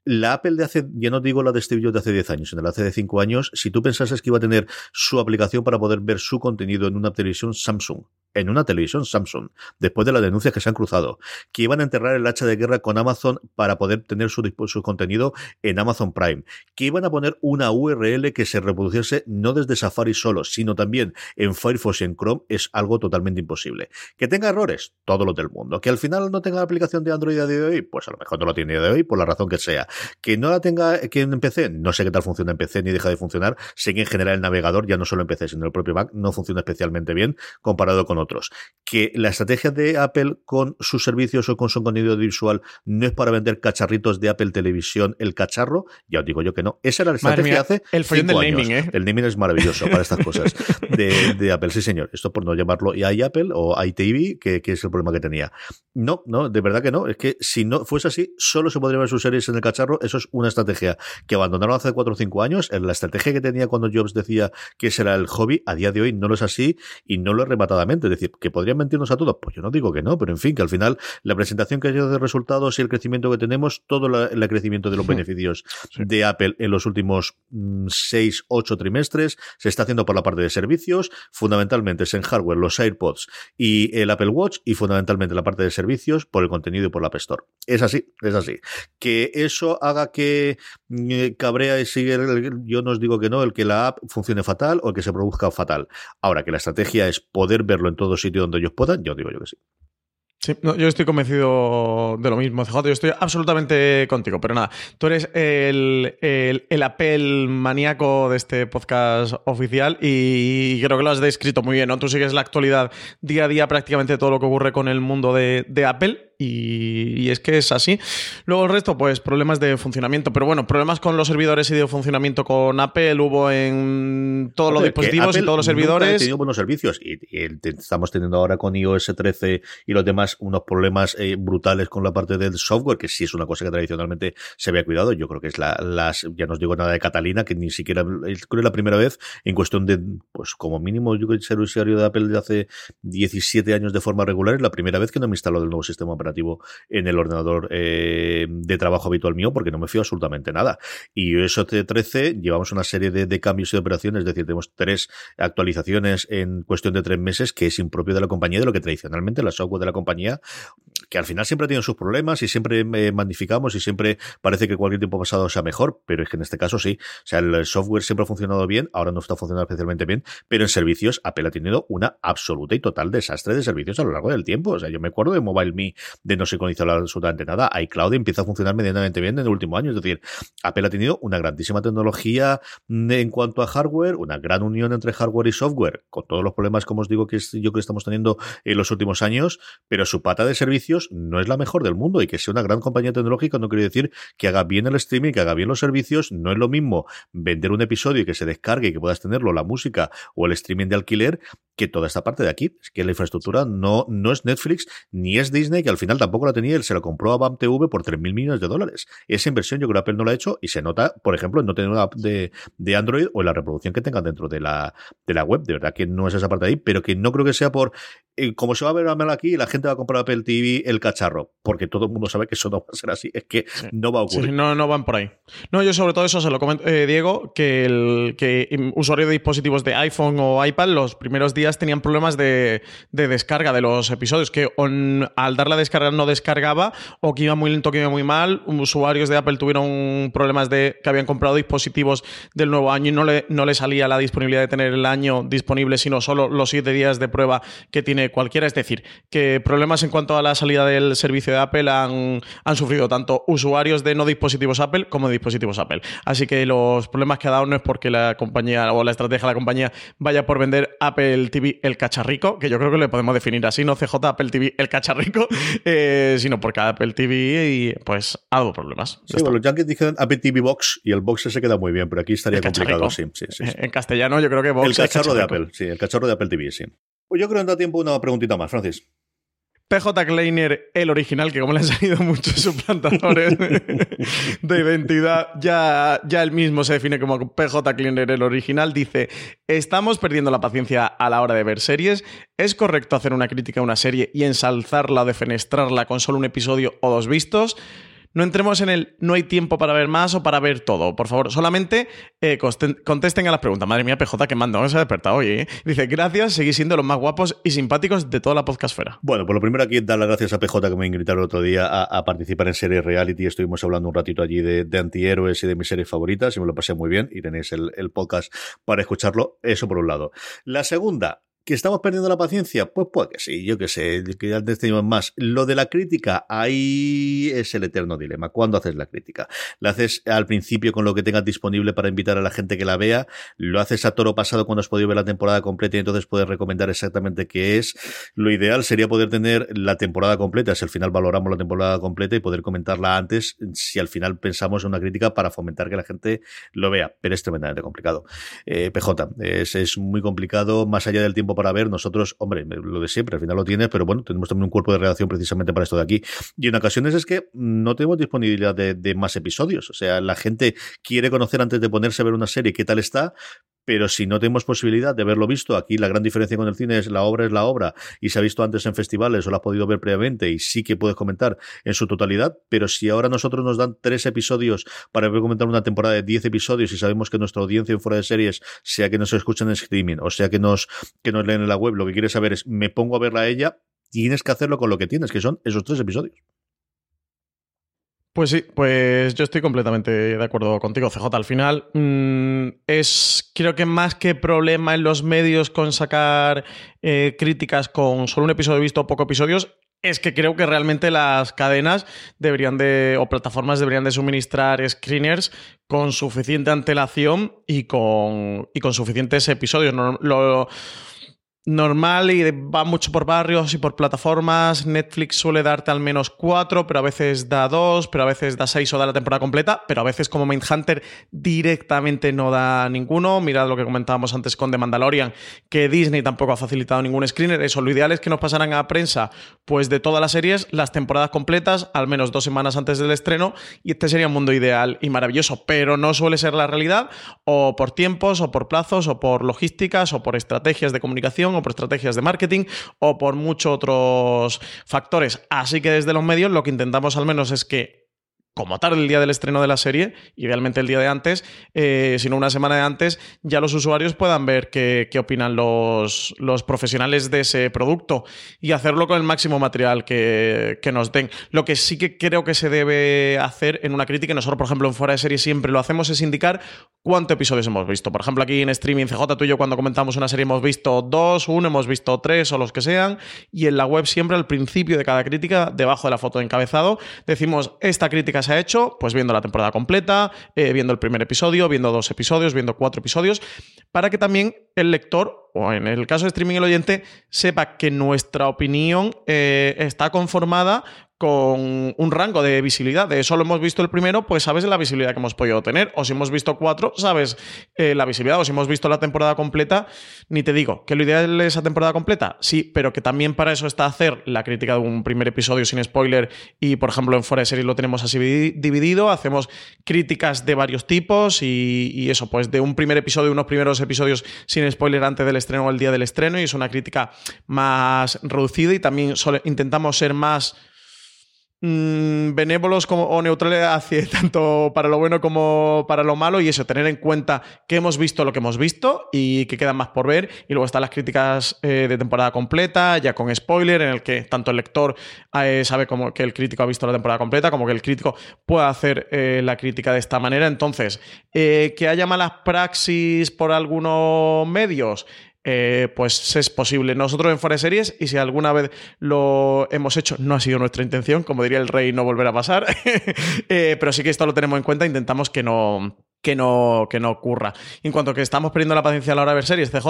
la Apple de hace, ya no digo la de Steve Jobs de hace 10 años, sino la de hace 5 años, si tú pensases que iba a tener su aplicación para poder ver su contenido en una televisión Samsung, en una televisión Samsung, después de las denuncias que se han cruzado, que iban a enterrar el hacha de guerra con Amazon para poder tener su, su contenido en Amazon Prime, que iban a poner una URL que se reproduciese no desde Safari solo, sino también en Firefox y en Chrome, es algo totalmente imposible. Que tenga errores, todos los del mundo. Que al final no tenga la aplicación de Android a día de hoy, pues a lo mejor no lo tiene a día de hoy, por la razón que sea. Que no la tenga que en PC, no sé qué tal funciona en PC ni deja de funcionar. Sé que en general el navegador, ya no solo en PC, sino el propio Mac, no funciona especialmente bien comparado con otros. que la estrategia de Apple con sus servicios o con su contenido visual no es para vender cacharritos de Apple Televisión, el cacharro, ya os digo yo que no. Esa era la estrategia hace el follón del naming, ¿eh? El naming es maravilloso para estas cosas de, de, Apple, sí señor. Esto por no llamarlo iApple o iTV, que, que es el problema que tenía. No, no, de verdad que no. Es que si no fuese así, solo se podrían ver sus series en el cacharro. Eso es una estrategia que abandonaron hace 4 o 5 años. La estrategia que tenía cuando Jobs decía que ese era el hobby, a día de hoy no lo es así y no lo es rematadamente. Es decir, que podrían mentirnos a todos. Pues yo no digo que no, pero en fin, que al final la presentación que ha de resultados y el crecimiento que tenemos, todo el crecimiento de los beneficios de Apple en los últimos 6, mm, 8 trimestres se está haciendo por la parte de servicios, fundamentalmente es en hardware, los AirPods y el Apple Watch y fundamentalmente la parte de servicios por el contenido y por la App Store. Es así, es así. Que eso haga que mm, cabrea y sigue, yo no os digo que no, el que la app funcione fatal o el que se produzca fatal. Ahora que la estrategia es poder verlo en todo sitio donde ellos puedan, yo digo yo que sí. Sí, yo estoy convencido de lo mismo, CJ. Yo estoy absolutamente contigo, pero nada, tú eres el, el, el Apple maníaco de este podcast oficial y creo que lo has descrito muy bien, ¿no? Tú sigues la actualidad día a día prácticamente todo lo que ocurre con el mundo de, de Apple y, es que es así. Luego el resto, pues problemas de funcionamiento. Pero bueno, problemas con los servidores y de funcionamiento con Apple hubo en todos los dispositivos y todos los servidores. Ha tenido buenos servicios y, estamos teniendo ahora con iOS 13 y los demás unos problemas eh, brutales con la parte del software, que sí es una cosa que tradicionalmente se había cuidado. Yo creo que es la, las, ya no os digo nada de Catalina, que ni siquiera, creo que es la primera vez en cuestión de, pues como mínimo, yo creo que ser usuario de Apple de hace 17 años de forma regular, es la primera vez que no me instalado el nuevo sistema operativo en el ordenador eh, de trabajo habitual mío porque no me fío absolutamente nada. Y eso 13 llevamos una serie de, cambios y de operaciones, es decir, tenemos tres actualizaciones en cuestión de tres meses que es impropio de la compañía, de lo que tradicionalmente la software de la compañía, que al final siempre tenido sus problemas y siempre eh, magnificamos y siempre parece que cualquier tiempo pasado sea mejor, pero es que en este caso sí. O sea, el software siempre ha funcionado bien, ahora no está funcionando especialmente bien, pero en servicios Apple ha tenido una absoluta y total desastre de servicios a lo largo del tiempo. O sea, yo me acuerdo de MobileMe de no sincronizar absolutamente nada. iCloud empieza a funcionar medianamente bien en el último año. Es decir, Apple ha tenido una grandísima tecnología en cuanto a hardware, una gran unión entre hardware y software, con todos los problemas, como os digo, que yo que estamos teniendo en los últimos años, pero su pata de servicios no es la mejor del mundo y que sea una gran compañía tecnológica no quiere decir que haga bien el streaming, que haga bien los servicios. No es lo mismo vender un episodio y que se descargue y que puedas tenerlo, la música o el streaming de alquiler, que toda esta parte de aquí. Es que la infraestructura no, no es Netflix ni es Disney, que al final tampoco la tenía, él se lo compró a BAM TV por 3.000 millones de dólares. Esa inversión yo creo que Apple no la ha hecho y se nota, por ejemplo, en no tener una app de, de Android o en la reproducción que tengan dentro de la, de la web. De verdad que no es esa parte de ahí, pero que no creo que sea por eh, como se va a ver mal aquí, la gente va a comprar Apple TV el cacharro, porque todo el mundo sabe que eso no va a ser así, es que no va a ocurrir. no, no van por ahí. No, yo sobre todo eso se lo comento, eh, Diego, que el que usuarios de dispositivos de iPhone o iPad los primeros días tenían problemas de, descarga de los episodios, que al dar la descarga no descargaba, o que iba muy lento, que iba muy mal. Usuarios de Apple tuvieron problemas de que habían comprado dispositivos del nuevo año y no le, no salía la disponibilidad de tener el año disponible, sino solo los siete días de prueba que tiene cualquiera. Es decir, que problemas en cuanto a la salida del servicio de Apple han, han sufrido tanto usuarios de no dispositivos Apple como de dispositivos Apple. Así que los problemas que ha dado no es porque la compañía o la estrategia de la compañía vaya por vender Apple TV el cacharrico, que yo creo que le podemos definir así, no CJ Apple TV el cacharrico, eh, sino porque Apple TV y, pues dado problemas. Sí, los yankees dicen Apple TV Box y el box se queda muy bien, pero aquí estaría complicado. Sí, sí, sí, En castellano yo creo que Box El cacharro de Apple, sí, el cacharro de Apple TV, sí. Pues yo creo que da tiempo una preguntita más, Francis. PJ Kleiner, el original, que como le han salido muchos suplantadores de identidad, ya, ya él mismo se define como PJ Kleiner, el original, dice, estamos perdiendo la paciencia a la hora de ver series. ¿Es correcto hacer una crítica a una serie y ensalzarla o defenestrarla con solo un episodio o dos vistos? No entremos en el no hay tiempo para ver más o para ver todo. Por favor, solamente eh, contesten a las preguntas. Madre mía, PJ, que mando, se ha despertado hoy. ¿eh? Dice, gracias, seguís siendo los más guapos y simpáticos de toda la podcastfera. Bueno, por lo primero aquí dar las gracias a PJ que me invitaron el otro día a, participar en series reality. Estuvimos hablando un ratito allí de, antihéroes y de mis series favoritas y me lo pasé muy bien y tenéis el, el podcast para escucharlo. Eso por un lado. La segunda, ¿Que estamos perdiendo la paciencia? Pues puede que sí, yo que sé, que antes teníamos más. Lo de la crítica, ahí es el eterno dilema. ¿Cuándo haces la crítica? ¿La haces al principio con lo que tengas disponible para invitar a la gente que la vea? ¿Lo haces a toro pasado cuando has podido ver la temporada completa y entonces puedes recomendar exactamente qué es? Lo ideal sería poder tener la temporada completa, si al final valoramos la temporada completa y poder comentarla antes, si al final pensamos en una crítica para fomentar que la gente lo vea. Pero es tremendamente complicado. Eh, PJ, es, es muy complicado, más allá del tiempo para ver. Nosotros, hombre, lo de siempre, al final lo tienes, pero bueno, tenemos también un cuerpo de redacción precisamente para esto de aquí. Y en ocasiones es que no tenemos disponibilidad de, de más episodios. O sea, la gente quiere conocer antes de ponerse a ver una serie qué tal está, pero si no tenemos posibilidad de haberlo visto, aquí la gran diferencia con el cine es la obra es la obra y se ha visto antes en festivales o la has podido ver previamente y sí que puedes comentar en su totalidad, pero si ahora nosotros nos dan tres episodios para comentar una temporada de diez episodios y sabemos que nuestra audiencia en fuera de series, sea que nos escuchen en streaming o sea que nos, que nos leen en la web, lo que quiere saber es me pongo a verla a ella, tienes que hacerlo con lo que tienes, que son esos tres episodios. Pues sí, pues yo estoy completamente de acuerdo contigo, CJ. Al final mmm, es, creo que más que problema en los medios con sacar eh, críticas con solo un episodio visto o pocos episodios, es que creo que realmente las cadenas deberían de, o plataformas deberían de suministrar screeners con suficiente antelación y con, y con suficientes episodios. No, lo, normal y va mucho por barrios y por plataformas. Netflix suele darte al menos cuatro, pero a veces da dos, pero a veces da seis o da la temporada completa, pero a veces como Mindhunter directamente no da ninguno. Mirad lo que comentábamos antes con The Mandalorian, que Disney tampoco ha facilitado ningún screener. Eso, lo ideal es que nos pasaran a prensa, pues de todas las series, las temporadas completas, al menos dos semanas antes del estreno, y este sería un mundo ideal y maravilloso, pero no suele ser la realidad, o por tiempos, o por plazos, o por logísticas, o por estrategias de comunicación o por estrategias de marketing o por muchos otros factores. Así que desde los medios lo que intentamos al menos es que como tarde el día del estreno de la serie, idealmente el día de antes, eh, sino una semana de antes, ya los usuarios puedan ver qué, qué opinan los, los, profesionales de ese producto y hacerlo con el máximo material que, que, nos den. Lo que sí que creo que se debe hacer en una crítica, nosotros, por ejemplo, en Fuera de Serie siempre lo hacemos, es indicar cuántos episodios hemos visto. Por ejemplo, aquí en streaming CJ, tú y yo cuando comentamos una serie hemos visto dos, uno, hemos visto tres o los que sean, y en la web siempre al principio de cada crítica, debajo de la foto de encabezado, decimos, esta crítica se ha hecho, pues viendo la temporada completa, eh, viendo el primer episodio, viendo dos episodios, viendo cuatro episodios, para que también el lector, o en el caso de streaming el oyente, sepa que nuestra opinión eh, está conformada con un rango de visibilidad. De solo hemos visto el primero, pues sabes la visibilidad que hemos podido tener. O si hemos visto cuatro, sabes eh, la visibilidad. O si hemos visto la temporada completa, ni te digo que lo ideal es esa temporada completa. Sí, pero que también para eso está hacer la crítica de un primer episodio sin spoiler. Y por ejemplo, en Fuera de Series lo tenemos así dividido. Hacemos críticas de varios tipos y, y eso, pues de un primer episodio, unos primeros episodios sin spoiler antes del estreno o el día del estreno. Y es una crítica más reducida y también intentamos ser más mmm, benévolos como, o neutrales hacia tanto para lo bueno como para lo malo y eso, tener en cuenta que hemos visto lo que hemos visto y que quedan más por ver y luego están las críticas eh, de temporada completa, ya con spoiler, en el que tanto el lector eh, sabe como que el crítico ha visto la temporada completa, como que el crítico pueda hacer eh, la crítica de esta manera. Entonces, que haya malas praxis por algunos medios, eh, pues es posible. Nosotros en Fuera de Series, y si alguna vez lo hemos hecho, no ha sido nuestra intención, como diría el rey, no volverá a pasar, eh, pero sí que esto lo tenemos en cuenta, intentamos que no, que no, que no ocurra. En cuanto que estamos perdiendo la paciencia a la hora de ver series, CJ.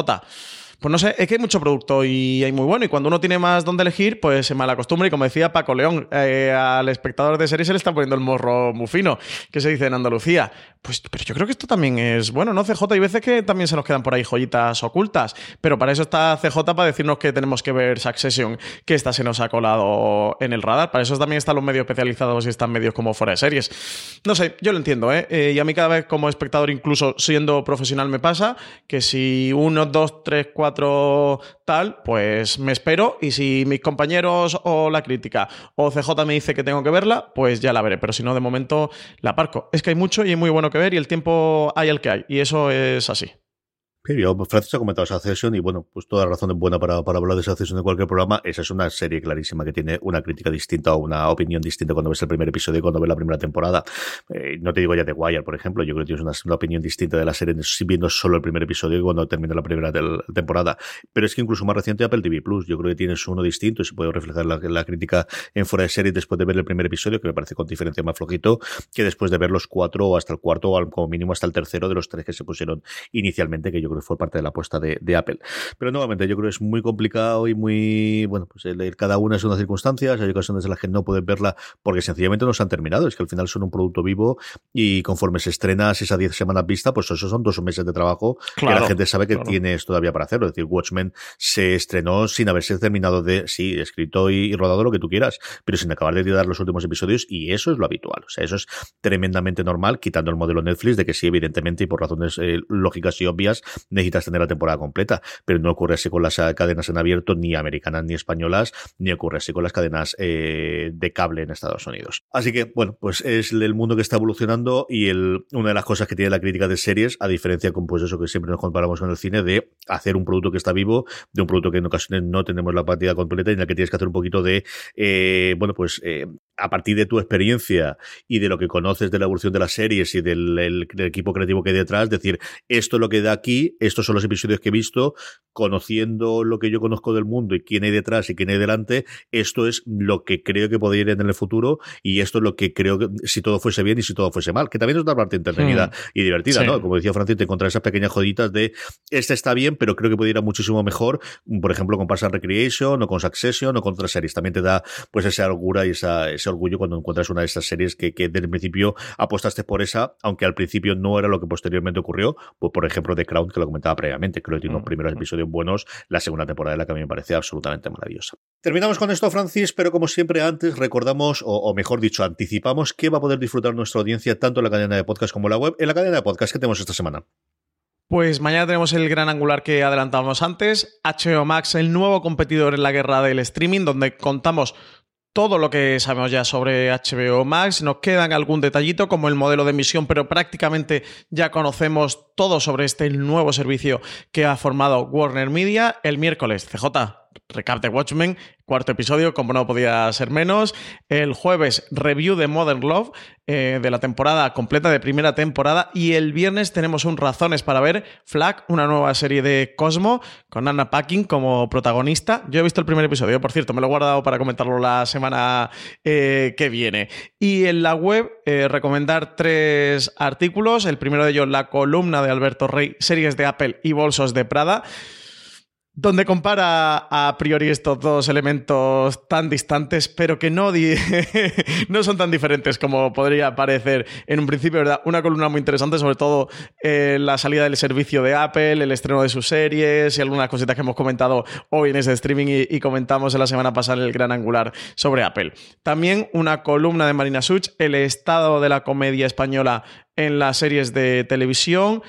Pues no sé, es que hay mucho producto y hay muy bueno. Y cuando uno tiene más donde elegir, pues se malacostumbra. Y como decía Paco León, eh, al espectador de series se le está poniendo el morro muy fino, que se dice en Andalucía. Pues, pero yo creo que esto también es bueno, ¿no? CJ, hay veces que también se nos quedan por ahí joyitas ocultas. Pero para eso está CJ, para decirnos que tenemos que ver Succession, que esta se nos ha colado en el radar. Para eso también están los medios especializados y están medios como fuera de series. No sé, yo lo entiendo, ¿eh? eh y a mí cada vez como espectador, incluso siendo profesional, me pasa que si uno, dos, tres, cuatro tal, pues me espero y si mis compañeros o la crítica o CJ me dice que tengo que verla, pues ya la veré, pero si no, de momento la aparco. Es que hay mucho y hay muy bueno que ver y el tiempo hay el que hay y eso es así. Sí, yo, Francis ha comentado sesión y bueno, pues toda razón es buena para, para hablar de sesión de cualquier programa. Esa es una serie clarísima que tiene una crítica distinta o una opinión distinta cuando ves el primer episodio y cuando ves la primera temporada. Eh, no te digo ya de Wire, por ejemplo, yo creo que tienes una, opinión distinta de la serie viendo solo el primer episodio y cuando termina la primera temporada. Pero es que incluso más reciente Apple TV Plus, yo creo que tienes uno distinto y se puede reflejar la, la crítica en fuera de serie después de ver el primer episodio, que me parece con diferencia más flojito, que después de ver los cuatro o hasta el cuarto o como mínimo hasta el tercero de los tres que se pusieron inicialmente, que yo creo que fue parte de la apuesta de, de Apple. Pero nuevamente, yo creo que es muy complicado y muy, bueno, pues el, cada una es una circunstancias, hay ocasiones en las que no puedes verla porque sencillamente no se han terminado, es que al final son un producto vivo y conforme se estrena esas 10 semanas vista, pues eso son dos meses de trabajo que la gente sabe que tienes todavía para hacerlo. Es decir, Watchmen se estrenó sin haberse terminado de, sí, escrito y, rodado lo que tú quieras, pero sin acabar de dar los últimos episodios y eso es lo habitual. O sea, eso es tremendamente normal, quitando el modelo Netflix de que sí, evidentemente, y por razones eh, lógicas y obvias, necesitas tener la temporada completa, pero no ocurre así con las eh, cadenas en abierto, ni americanas ni españolas, ni ocurre así con las cadenas eh, de cable en Estados Unidos. Así que, bueno, pues es el mundo que está evolucionando y el, una de las cosas que tiene la crítica de series, a diferencia con pues eso que siempre nos comparamos con el cine, de hacer un producto que está vivo, de un producto que en ocasiones no tenemos la partida completa y en la que tienes que hacer un poquito de, eh, bueno, pues eh, a partir de tu experiencia y de lo que conoces de la evolución de las series y del, equipo creativo que hay detrás, decir, esto es lo que da aquí, estos son los episodios que he visto, conociendo lo que yo conozco del mundo y quién hay detrás y quién hay delante, esto es lo que creo que podría ir en el futuro y esto es lo que creo que si todo fuese bien y si todo fuese mal, que también es una parte entretenida hmm. y divertida, ¿no? Como decía Francis, te encontrar esas pequeñas joditas de, este está bien, pero creo que podría ir muchísimo mejor, por ejemplo, con Parks Recreation o con Succession o con otras series. También te da pues esa orgura y esa, ese orgullo cuando encuentras una de esas series que, que desde el principio apostaste por esa, aunque al principio no era lo que posteriormente ocurrió, pues por ejemplo The Crown, que lo comentaba previamente, creo que tiene unos primeros episodios buenos, la segunda temporada de la que a mí me parece absolutamente maravillosa. Terminamos con esto, Francis, pero como siempre antes recordamos, o, o mejor dicho, anticipamos que va a poder disfrutar nuestra audiencia tanto en la cadena de podcast como en la web. En la cadena de podcast que tenemos esta semana. Pues mañana tenemos el gran angular que adelantábamos antes, HBO Max, el nuevo competidor en la guerra del streaming, donde contamos todo lo que sabemos ya sobre HBO Max. Nos quedan algún detallito como el modelo de emisión, pero prácticamente ya conocemos todo sobre este nuevo servicio que ha formado Warner Media el miércoles. CJ, recap de Watchmen, cuarto episodio, como no podía ser menos. El jueves, review de Modern Love, eh, de la temporada completa, de primera temporada. Y el viernes tenemos un Razones para ver, Flag, una nueva serie de Cosmo, con Anna Packing como protagonista. Yo he visto el primer episodio, por cierto, me lo he guardado para comentarlo la semana eh, que viene. Y en la web, eh, recomendar tres artículos. El primero de ellos, la columna de Alberto Rey, series de Apple y bolsos de Prada donde compara a priori estos dos elementos tan distantes, pero que no, no son tan diferentes como podría parecer en un principio, ¿verdad? Una columna muy interesante, sobre todo eh, la salida del servicio de Apple, el estreno de sus series y algunas cositas que hemos comentado hoy en ese streaming y, comentamos en la semana pasada en el Gran Angular sobre Apple. También una columna de Marina Such, el estado de la comedia española en las series de televisión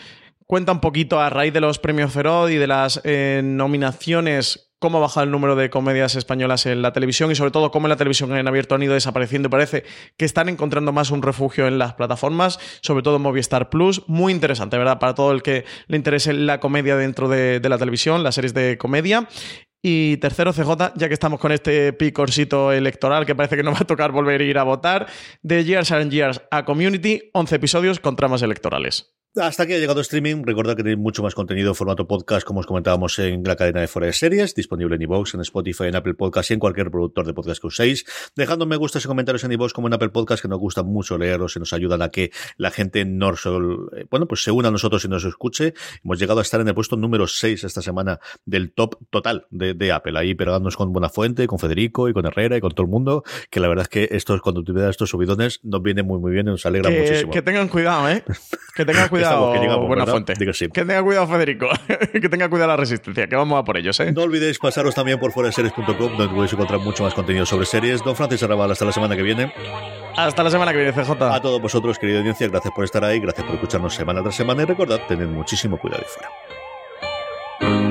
cuenta un poquito a raíz de los premios Feroz y de las eh, nominaciones cómo ha bajado el número de comedias españolas en la televisión y sobre todo cómo en la televisión en abierto han ido desapareciendo y parece que están encontrando más un refugio en las plataformas, sobre todo Movistar Plus. Muy interesante, ¿verdad? Para todo el que le interese la comedia dentro de, de la televisión, las series de comedia. Y tercero, CJ, ya que estamos con este picorcito electoral que parece que nos va a tocar volver a ir a votar, de Years and Years a Community, 11 episodios con tramas electorales. Hasta aquí ha llegado streaming. Recordad que tenéis mucho más contenido en formato podcast, como os comentábamos en la cadena de Fuera de Series, disponible en iVoox, en Spotify, en Apple Podcast y en cualquier productor de podcast que uséis. Dejando me gustas y comentarios en iVoox como en Apple Podcast, que nos gusta mucho leerlos y nos ayudan a que la gente no eh, bueno, pues se una a nosotros y nos escuche. Hemos llegado a estar en el puesto número 6 esta semana del top total de, Apple. Ahí pegándonos con Buenafuente, con Federico y con Herrera y con todo el mundo, que la verdad es que estos, cuando tuviera estos subidones, nos viene muy, muy bien y nos alegra muchísimo. Que tengan cuidado, ¿eh. Que tengan cuidado cuidado, buena fuente. Que tenga cuidado, Federico. que tenga cuidado la resistencia, que vamos a por ellos, ¿eh? No olvidéis pasaros también por fueraseries.com, donde podéis encontrar mucho más contenido sobre series. Don Francis Arrabal, hasta la semana que viene. Hasta la semana que viene, CJ. A todos vosotros, querida audiencia, gracias por estar ahí, gracias por escucharnos semana tras semana y recordad, tened muchísimo cuidado ahí fuera.